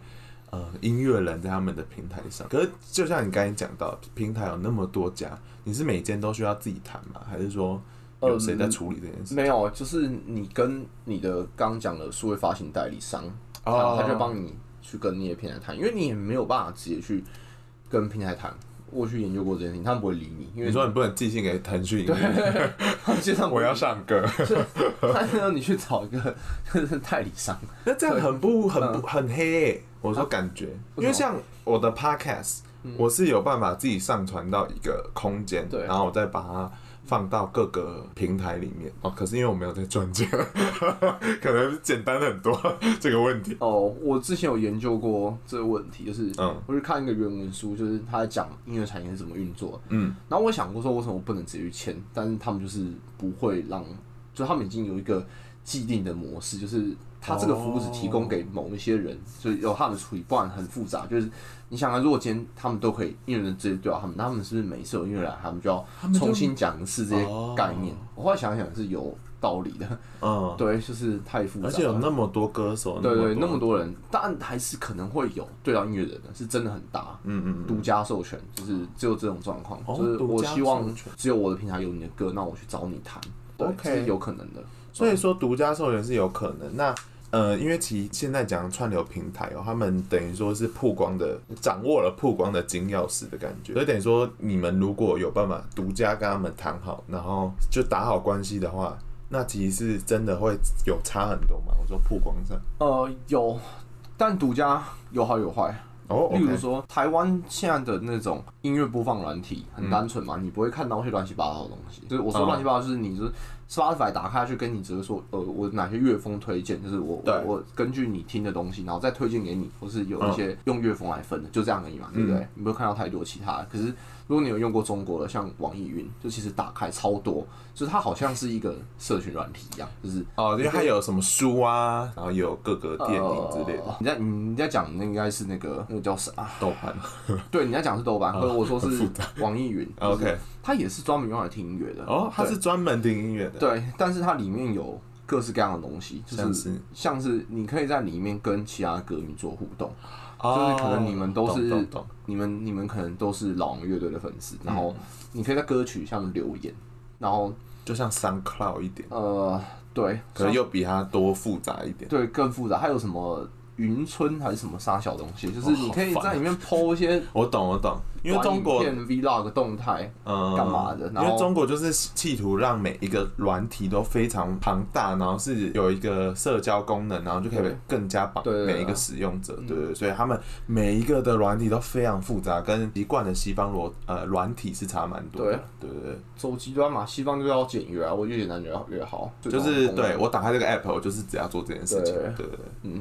呃音乐人在他们的平台上，可是就像你刚才讲到，平台有那么多家，你是每间都需要自己谈吗？还是说？有谁在处理这件事？没有，就是你跟你的刚讲的数位发行代理商，他他就帮你去跟那些平台谈，因为你也没有办法直接去跟平台谈。我去研究过这件事情，他们不会理你，因为你说你不能寄信给腾讯，对，他们经常我要上歌，他让你去找一个就是代理商，那这样很不很不嗯很黑、欸。我说感觉，因为像我的 podcast，我是有办法自己上传到一个空间，对然后我再把它放到各个平台里面。哦，可是因为我没有在赚钱，可能简单很多这个问题。哦，我之前有研究过这个问题，就是嗯我去看一个原文书，就是他在讲音乐产业是怎么运作。嗯，然后我想过说，为什么我不能直接去签？但是他们就是不会让，就他们已经有一个既定的模式，就是他这个服务只提供给某一些人，所以有他们的处理，不然很复杂。就是你想啊，如果今天他们都可以音乐人直接对到他们，那他们是不是每一次有音乐来，他们就要重新讲一次这些概念？哦我后来想想是有道理的，嗯，对，就是太复杂，而且有那么多歌手，对对，那么多，人，但还是可能会有对到音乐人的，是真的很大。嗯嗯嗯，独家授权就是只有这种状况，哦就是我希望只有我的平台有你的歌，那我去找你谈对 OK 这是有可能的。所以说独家授权是有可能。那呃，因为其实现在讲串流平台哦、喔，他们等于说是曝光的，掌握了曝光的金钥匙的感觉。所以等于说，你们如果有办法独家跟他们谈好，然后就打好关系的话，那其实是真的会有差很多嘛。我说曝光上，呃，有，但独家有好有坏。哦、例如说，台湾现在的那种音乐播放软体很单纯嘛，你不会看到一些乱七八糟的东西。就是我说乱七八糟，就是你就是 Spotify 打开去，跟你直接说，呃，我哪些乐风推荐，就是我对我根据你听的东西，然后再推荐给你，或是有一些用乐风来分的，就这样而已嘛，对不对？你不会看到太多其他的。可是如果你有用过中国的，像网易云，就其实打开超多，就是它好像是一个社群软体一样，就是哦，因为它有什么书啊，然后有各个电影之类的。呃你在你在讲那应该是那个那个叫啥？豆瓣，对，你在讲是豆瓣，或者我说是网易云。OK，它也是专门用来听音乐的。哦，它是专门听音乐的。对，但是它里面有各式各样的东西，就是是像是你可以在里面跟其他歌迷做互动，哦就是可能你们都是你们你们可能都是老王乐队的粉丝，然后你可以在歌曲下面留言，然后就像 SoundCloud 一点，呃，对，可能又比它多复杂一点。对更复杂，还有什么云村还是什么啥小东西，就是你可以在里面 PO 一些我懂，我懂，因为中国 vlog 动态，嗯，干嘛的？因为中国就是企图让每一个软体都非常庞大，然后是有一个社交功能，然后就可以对更加绑每一个使用者，对所以他们每一个的软体都非常复杂，跟一贯的西方软呃软体是差蛮多的，对。对对，走极端嘛，西方就要简约啊，我越简单越好越好，就是对我打开这个 app，我就是只要做这件事情，对对对对，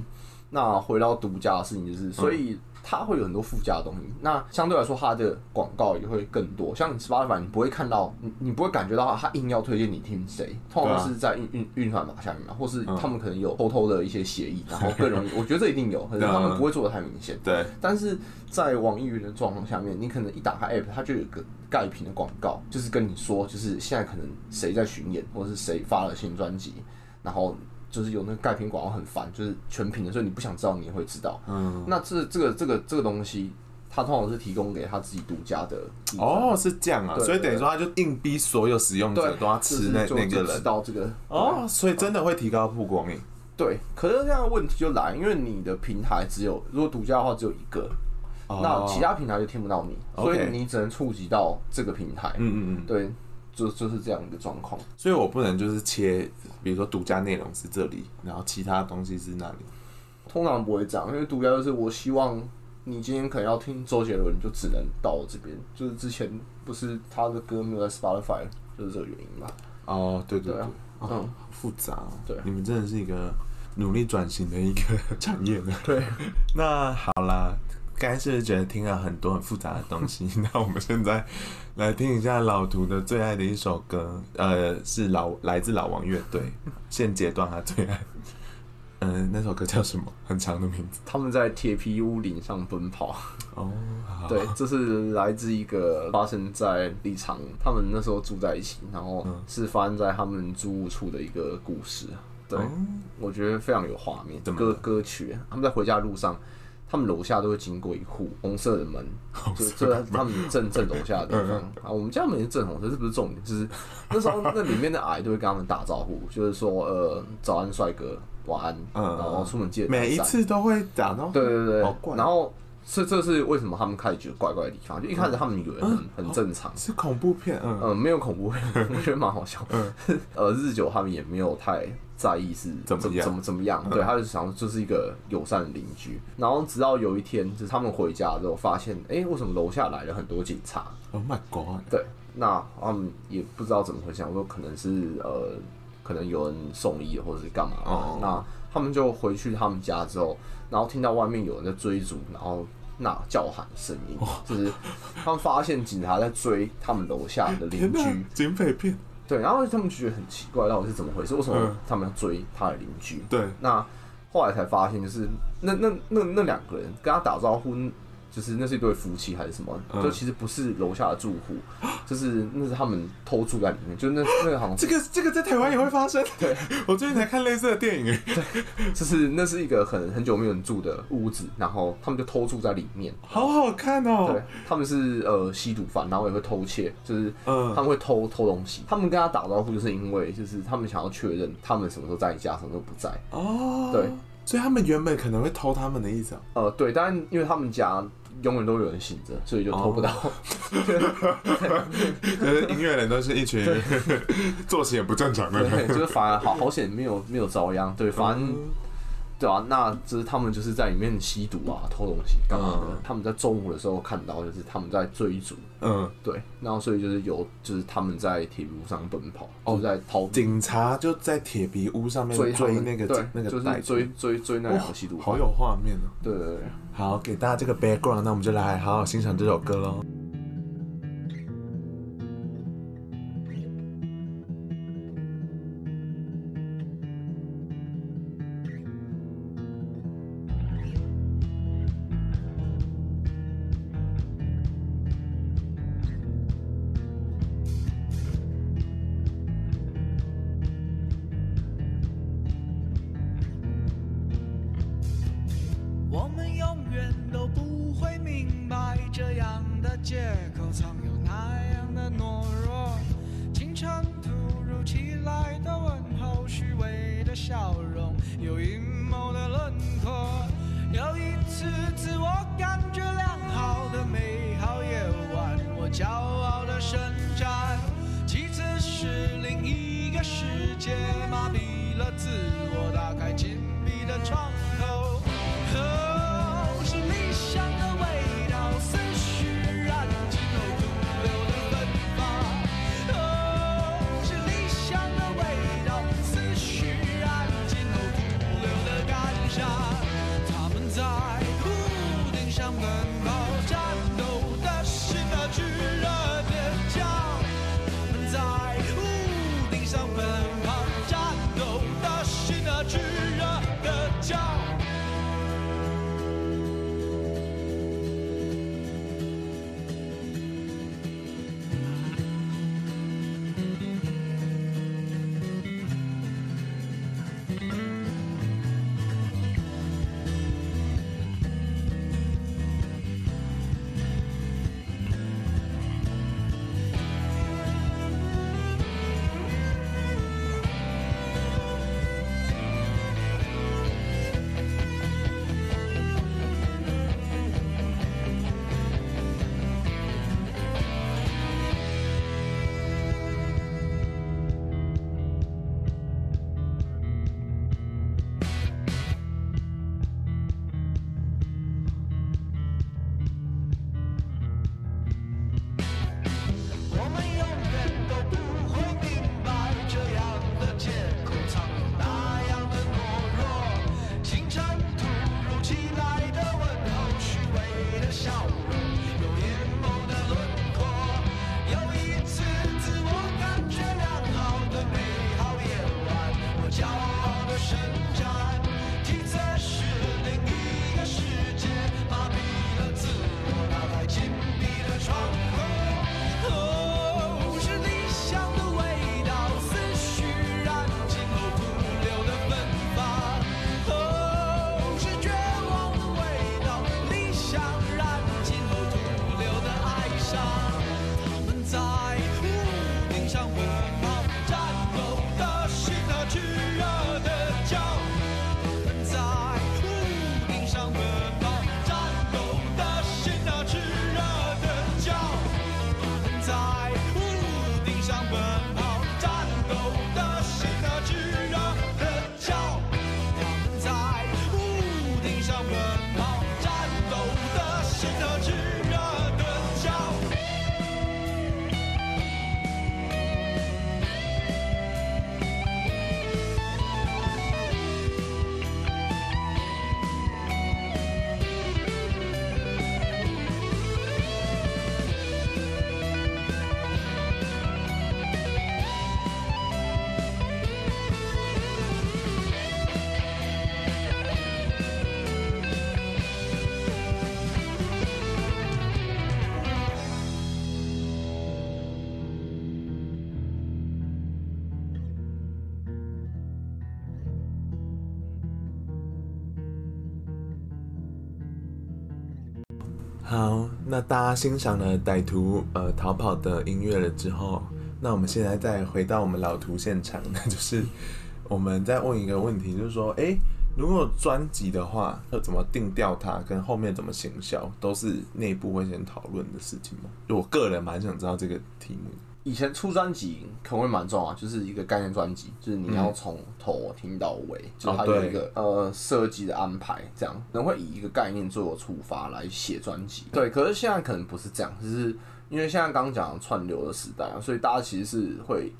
那回到独家的事情，就是所以它会有很多附加的东西。那相对来说，它的广告也会更多。像你 Spotify，你不会看到，你你不会感觉到它硬要推荐你听谁，通常是在运运运算码下面嘛，或是他们可能有偷偷的一些协议，然后更容易。我觉得这一定有，可是他们不会做的太明显。对，但是在网易云的状况下面，你可能一打开 App，它就有一个盖屏的广告，就是跟你说，就是现在可能谁在巡演，或者是谁发了新专辑，然后。就是有那个盖屏广告很烦，就是全屏的，所以你不想知道，你也会知道。嗯，那这这个这个这个东西，他通常是提供给他自己独家的。哦，是这样啊，对所以等于说他就硬逼所有使用者，都要吃那就是就就知那个人。道这个哦，所以真的会提高曝光率。对，可是这样的问题就来，因为你的平台只有如果独家的话只有一个，哦那其他平台就听不到你，所以你只能触及到这个平台。嗯嗯嗯，对，就就是这样一个状况。所以我不能就是切，比如说独家内容是这里，然后其他东西是那里。通常不会这样，因为独家就是我希望你今天可能要听周杰伦，就只能到我这边。就是之前不是他的歌没有在 Spotify，就是这个原因嘛。哦，对对对，对啊哦嗯好复杂哦。对你们真的是一个努力转型的一个 产业呢。对，那好啦，刚才是不是觉得听了很多很复杂的东西？那我们现在来听一下老图的最爱的一首歌，呃，是老来自老王乐队，现阶段他最爱。嗯、呃，那首歌叫什么？很长的名字。他们在铁皮屋顶上奔跑。哦，好对，这是来自一个发生在立场，他们那时候住在一起，然后是发生在他们租屋处的一个故事。对，我觉得非常有画面。歌歌曲，他们在回家的路上，他们楼下都会经过一户红色的门，就就在他们正正楼下的地方。啊，我们家门是正红色，这不是重点，就是那时候那里面的阿姨都会跟他们打招呼，就是说呃早安帅哥，晚安，然后出门记得每一次都会打到，对对对，然后这这是为什么他们开始觉得怪怪的地方？就一开始他们以为很、嗯、很正常，是恐怖片，嗯，呃，没有恐怖片，我觉得蛮好笑。嗯，呃，日久他们也没有太在意是怎么怎么怎么，样，嗯、对，他就想就是一个友善的邻居。然后直到有一天，就是他们回家之后发现，哎、欸，为什么楼下来了很多警察？Oh my god！对，那他们也不知道怎么回事，想说可能是呃，可能有人送医或者是干嘛。哦，那他们就回去他们家之后。然后听到外面有人在追逐，然后那叫喊声音，就是他们发现警察在追他们楼下的邻居。警匪片。对，然后他们就觉得很奇怪，到底是怎么回事？为什么他们要追他的邻居？对，那后来才发现，就是那那那那两个人跟他打招呼。就是那是一对夫妻还是什么？嗯、就其实不是楼下的住户，就是那是他们偷住在里面。就那那个好像这个这个在台湾也会发生。对，我最近才看类似的电影。对，就是那是一个很很久没有人住的屋子，然后他们就偷住在里面。好好看哦。对，他们是呃吸毒犯，然后也会偷窃，就是他们会偷偷东西。他们跟他打招呼，就是因为就是他们想要确认他们什么时候在家，什么时候不在。哦。对，所以他们原本可能会偷他们的意思。呃，对，但因为他们家。永远都有人醒着，所以就偷不到。就是音乐人都是一群 作息也不正常的，对，就是反而好好险没有没有遭殃。对，反而、嗯、对啊，那就是他们就是在里面吸毒啊，偷东西干嘛的。嗯、他们在中午的时候看到，就是他们在追逐。嗯，对，然后所以就是有就是他们在铁皮屋上奔跑，哦、就在逃。警察就在铁皮屋上面追追那个对那个就是追追追那两个吸毒，好有画面哦。对对对。好，给大家这个 background，那我们就来好好欣赏这首歌喽。那大家欣赏了歹徒呃逃跑的音乐了之后，那我们现在再回到我们老图现场，那就是我们再问一个问题，就是说，哎、如果专辑的话，要怎么定调它，跟后面怎么行销，都是内部会先讨论的事情吗？就我个人蛮想知道这个题目。以前出专辑可能会蛮重要，就是一个概念专辑，就是你要从头听到尾，嗯、就它有一个、哦、呃设计的安排，这样可能会以一个概念做个出发来写专辑。对，可是现在可能不是这样，就是因为现在刚刚讲串流的时代啊，所以大家其实是会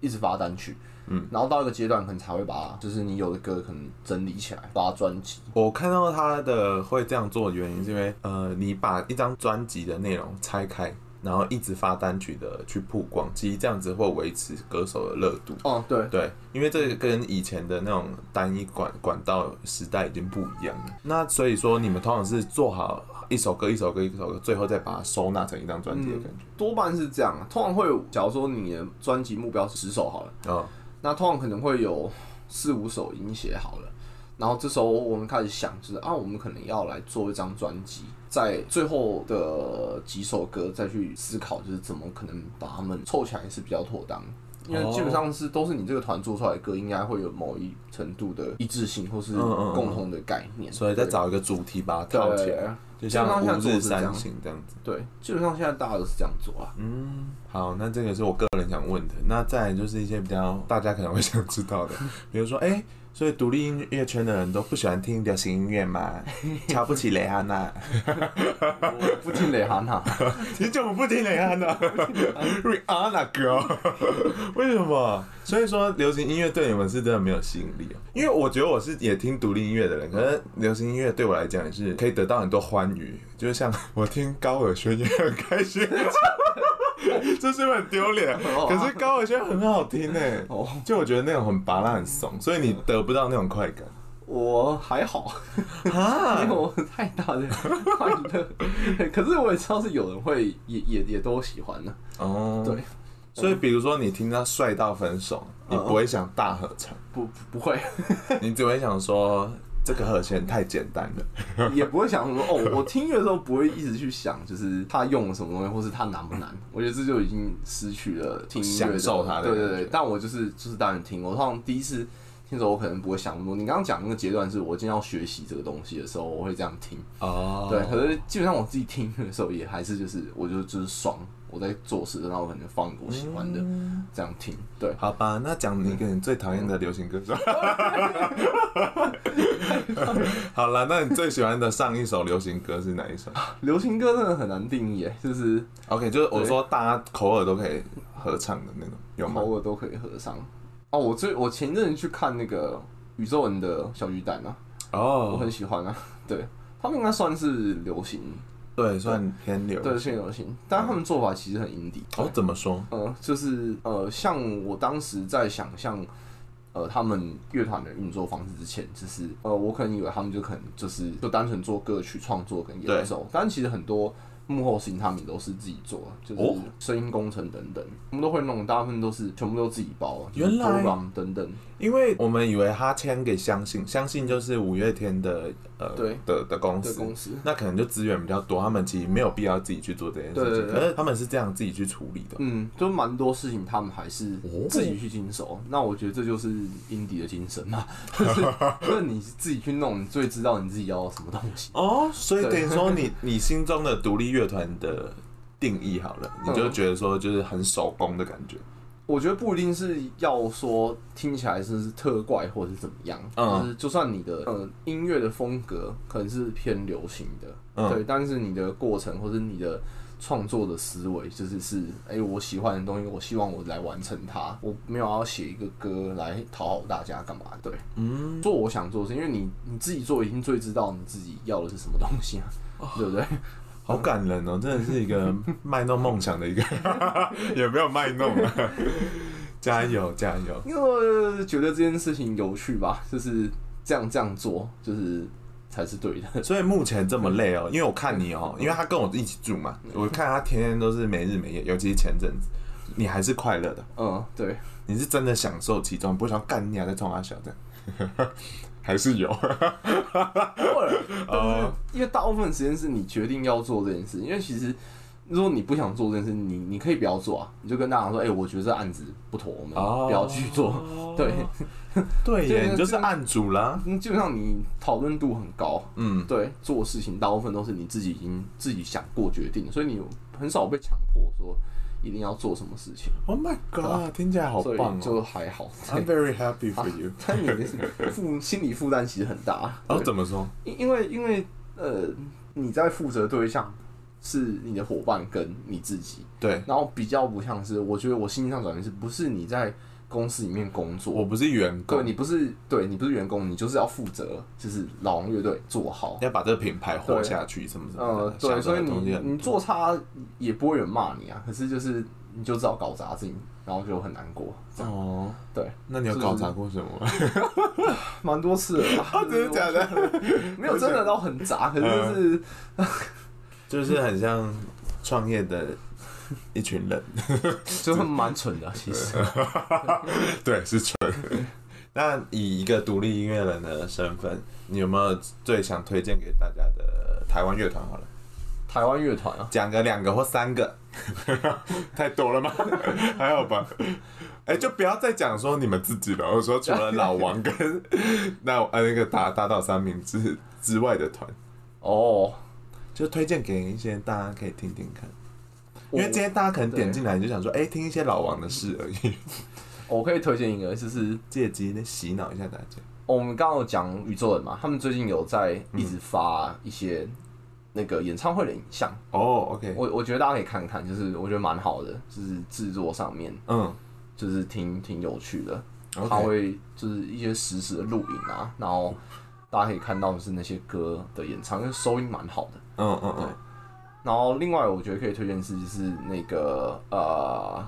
一直发单曲，嗯，然后到一个阶段可能才会把就是你有的歌可能整理起来发专辑。我看到他的会这样做的原因是因为呃，你把一张专辑的内容拆开。然后一直发单曲的去曝光，其实这样子会维持歌手的热度。哦，对对，因为这个跟以前的那种单一管管道时代已经不一样了。那所以说，你们通常是做好一首歌、一首歌、一首歌，最后再把它收纳成一张专辑的感觉。嗯，多半是这样，通常会，假如说你的专辑目标是十首好了，哦，那通常可能会有四五首已经写好了。然后这时候我们开始想，就是啊，我们可能要来做一张专辑，在最后的几首歌再去思考，就是怎么可能把它们凑起来是比较妥当。因为基本上是都是你这个团做出来的歌，应该会有某一程度的一致性，或是共同的概念。所以再找一个主题把它套起来，就像五日三省这样子。对，基本上现在大家都是这样做啊。嗯，好，那这个是我个人想问的。那再来就是一些比较大家可能会想知道的，比如说，哎。所以独立音乐圈的人都不喜欢听流行音乐吗？瞧不起蕾哈娜？我不听蕾哈娜，你怎么不听蕾哈娜？Rihanna girl，为什么？所以说流行音乐对你们是真的没有吸引力啊？因为我觉得我是也听独立音乐的人，可是流行音乐对我来讲也是可以得到很多欢愉，就像 我听高尔宣也很开心。这是不是很丢脸？可是高尔宣很好听呢，就我觉得那种很拔辣很怂，所以你得不到那种快感。我还好啊，没有太大的快乐。可是我也知道是有人会也也也都喜欢的哦。对，所以比如说你听他帅到分手，你不会想大合唱？不，不会，你只会想说。这个和弦太简单了，也不会想说哦，我听乐的时候不会一直去想，就是他用了什么东西，或是他难不难。我觉得这就已经失去了听音乐享受他的。对对对，但我就是就是当然听。我通常第一次听的时候，我可能不会想那么多。你刚刚讲那个阶段是我今天要学习这个东西的时候，我会这样听。哦，对，可是基本上我自己听的时候，也还是就是我就就是爽。我在做事，然后我可能放我喜欢的，这样听。对，好吧，那讲你一个你最讨厌的流行歌手。好了，那你最喜欢的上一首流行歌是哪一首？流行歌真的很难定义，就是 OK，就是我说大家口耳都可以合唱的那种，有吗？口耳都可以合唱。哦，我最我前阵子去看那个宇宙人的小鱼蛋啊，哦，我很喜欢啊，对他们应该算是流行。对，算偏流，对，偏流行，但他们做法其实很 indie。哦，怎么说？呃，就是呃，像我当时在想象，呃，他们乐团的运作方式之前，就是呃，我可能以为他们就可能就是就单纯做歌曲创作跟演奏，但其实很多。幕后事情他们都是自己做，就是声音工程等等，我们都会弄，大部分都是全部都自己包，原来等等。因为我们以为他签给相信，相信就是五月天的呃对的的公司，公司那可能就资源比较多，他们其实没有必要自己去做这件事情。可是他们是这样自己去处理的。嗯，就蛮多事情他们还是自己去经手。那我觉得这就是 indie 的精神嘛，就是 就是你自己去弄，你最知道你自己要什么东西。哦，所以等于说你你心中的独立乐团的定义好了，你就觉得说就是很手工的感觉。我觉得不一定是要说听起来是特怪或者是怎么样，嗯、就是就算你的呃音乐的风格可能是偏流行的，嗯、对，但是你的过程或者你的创作的思维就是是哎、欸，我喜欢的东西，我希望我来完成它，我没有要写一个歌来讨好大家干嘛？对，嗯，做我想做的事，因为你你自己做已经最知道你自己要的是什么东西啊，哦、对不对？好感人哦，真的是一个 卖弄梦想的一个，也没有卖弄啊，加油加油！因为觉得这件事情有趣吧，就是这样这样做，就是才是对的。所以目前这么累哦，因为我看你哦，因为他跟我一起住嘛，我看他天天都是没日没夜，尤其是前阵子，你还是快乐的。嗯，对，你是真的享受其中，不想干你还在冲他笑这样。还是有？偶尔，但是因为大部分时间是你决定要做这件事，因为其实如果你不想做这件事，你你可以不要做啊，你就跟大家说，哎、欸，我觉得这案子不妥，我们不要去做。Oh. 对，对耶，你就是案主啦。基本上你讨论度很高，嗯，对，做事情大部分都是你自己已经自己想过决定，所以你很少被强迫说。一定要做什么事情？Oh my god！、啊、听起来好棒哦，就还好。I'm very happy for you、啊。但你负心理负担其实很大。哦，怎么说？因因为因为呃，你在负责对象是你的伙伴跟你自己。对。然后比较不像是，我觉得我心理上转变是不是你在公司里面工作？我不是员工。对，你不是，对你不是员工，你就是要负责，就是老王乐队做好，要把这个品牌活下去，什么什么。呃，对，所以你你做差也不会有人骂你啊。可是就是你就知道搞砸自己，然后就很难过。哦，对，那你有搞砸过什么？蛮多次了吧？真的假的？没有真的到很砸，可是就是就是很像创业的。一群人，就是蛮蠢的，其实。对，是蠢。那以一个独立音乐人的身份，你有没有最想推荐给大家的台湾乐团？好了，台湾乐团啊，讲个两个或三个，太多了吗？还好吧。哎、欸，就不要再讲说你们自己了。我说除了老王跟那呃那个打大岛三明治之外的团，哦，就推荐给一些大家可以听听看。因为今天大家可能点进来就想说，哎、欸，听一些老王的事而已。我可以推荐一个，就是借机的洗脑一下大家。我们刚刚有讲宇宙人嘛，他们最近有在一直发一些那个演唱会的影像。哦，OK，我我觉得大家可以看看，就是我觉得蛮好的，就是制作上面，嗯，就是挺挺有趣的。他会就是一些实时的录影啊，然后大家可以看到的是那些歌的演唱，因为收音蛮好的。嗯嗯嗯。对然后另外我觉得可以推荐是就是那个呃，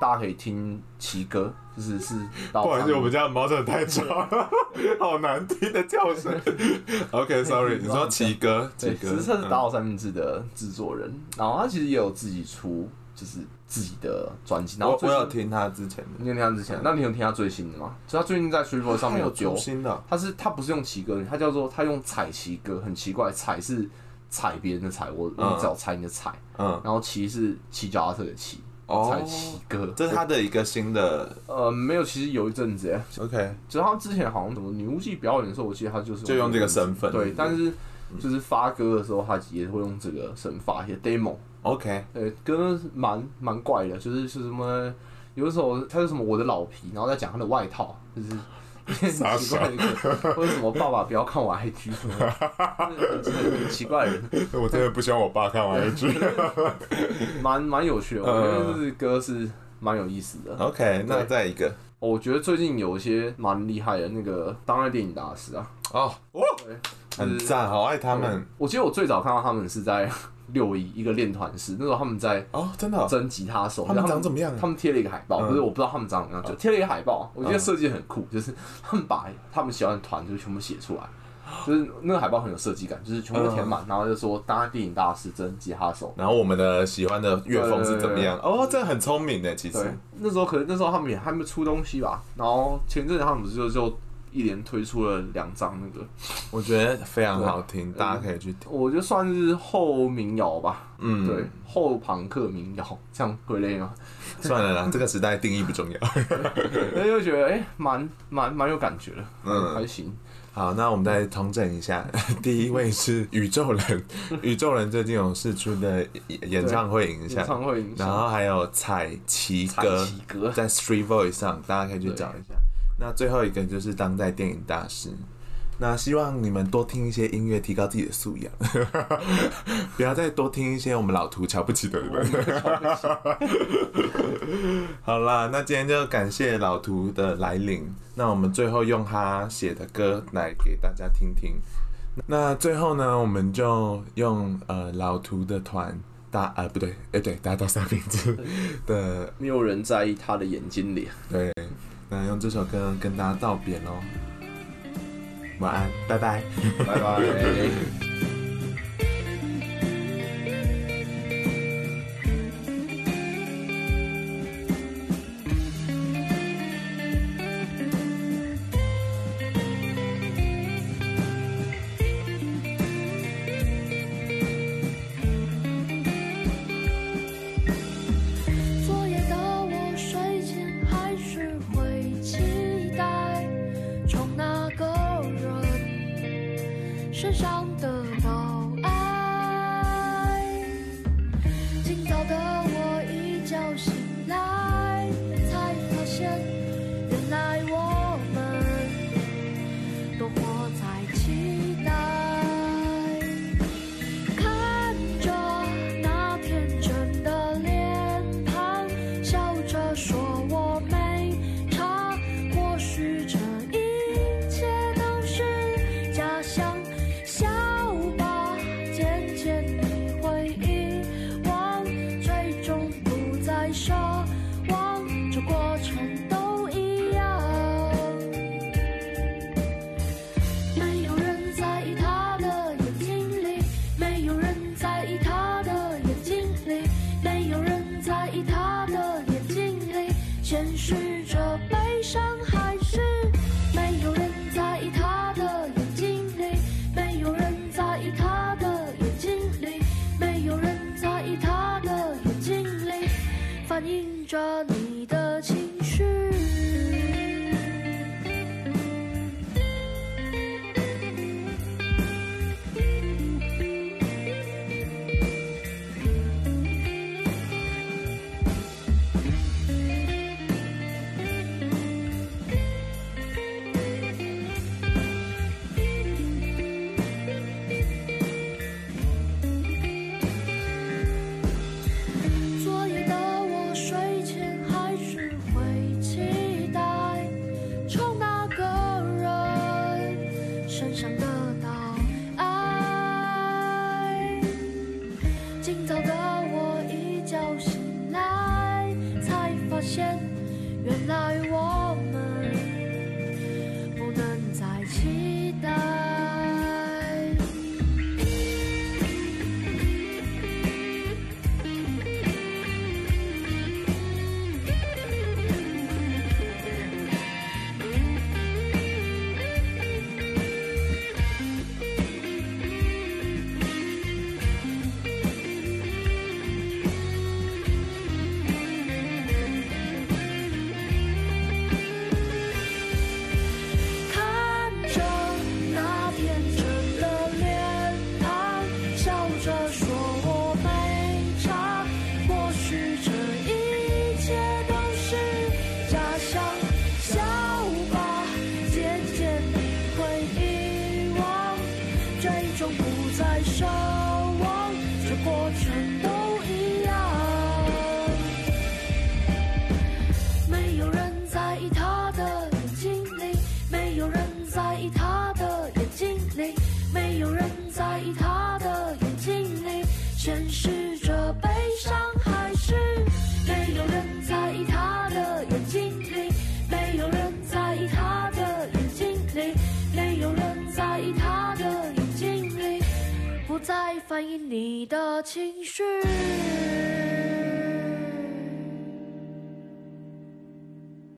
大家可以听奇哥，就是是。不好意思，我们家的猫真的太吵了，好难听的叫声。OK，Sorry，你说奇哥，奇歌，其实他是打倒三明治的制作人，然后他其实也有自己出就是自己的专辑。然后我有听他之前的，你有听他之前？那你有听他最新的吗？就他最近在 StreetVoice 上面有丢新的，他是他不是用奇歌，他叫做他用彩奇歌，很奇怪，彩是。踩别人的踩，我我只要踩你的踩，嗯，然后骑是骑脚踏车的骑，踩骑哥，这是他的一个新的，呃，没有，其实有一阵子，OK，就是他之前好像什么女巫祭表演的时候，我记得他就是就用这个身份，对，但是就是发歌的时候，他也会用这个身发一些 demo，OK，对，歌蛮蛮怪的，就是是什么，有的时候他是什么我的老皮，然后再讲他的外套，就是。很奇怪的一个，为什么爸爸不要看我 IG？很奇怪的人。我真的不希望我爸看我 IG。蛮蛮有趣的，我觉得这歌是蛮有意思的。OK，那再一个，我觉得最近有一些蛮厉害的那个当代电影大师啊。哦，对，很赞，好爱他们。我记得我最早看到他们是在。六一一个练团室，那时候他们在哦，真的征吉他手，他们长怎么样？他们贴了一个海报，不是我不知道他们长怎么样，就贴了一个海报。我觉得设计很酷，就是 他们把他们喜欢的团就全部写出来，就是那个海报很有设计感，就是全部填满，然后就说当代电影大师征吉他手，然后我们的喜欢的乐风是怎么样？哦，这很聪明的，其实那时候可能那时候他们也还没出东西吧，然后前阵子他们不是就就。一连推出了两张那个，我觉得非常好听，大家可以去听。我觉得算是后民谣吧，嗯，对，后朋克民谣，这样归类吗？算了啦，这个时代定义不重要。那就觉得哎，蛮蛮蛮有感觉的，嗯，还行。好，那我们再重整一下，第一位是宇宙人，宇宙人最近有试出的演唱会影像，演唱会影响，然后还有彩旗歌，在 StreetVoice 上，大家可以去找一下。那最后一个就是当代电影大师，那希望你们多听一些音乐，提高自己的素养，不要再多听一些我们老图瞧不起的人。好啦，那今天就感谢老图的来临，那我们最后用他写的歌来给大家听听。那最后呢，我们就用呃老图的团大呃不对，哎、欸、对，大家都三明治的，没有人在意他的眼睛里，对。那用这首歌跟大家道别喽，晚安，拜拜，拜拜。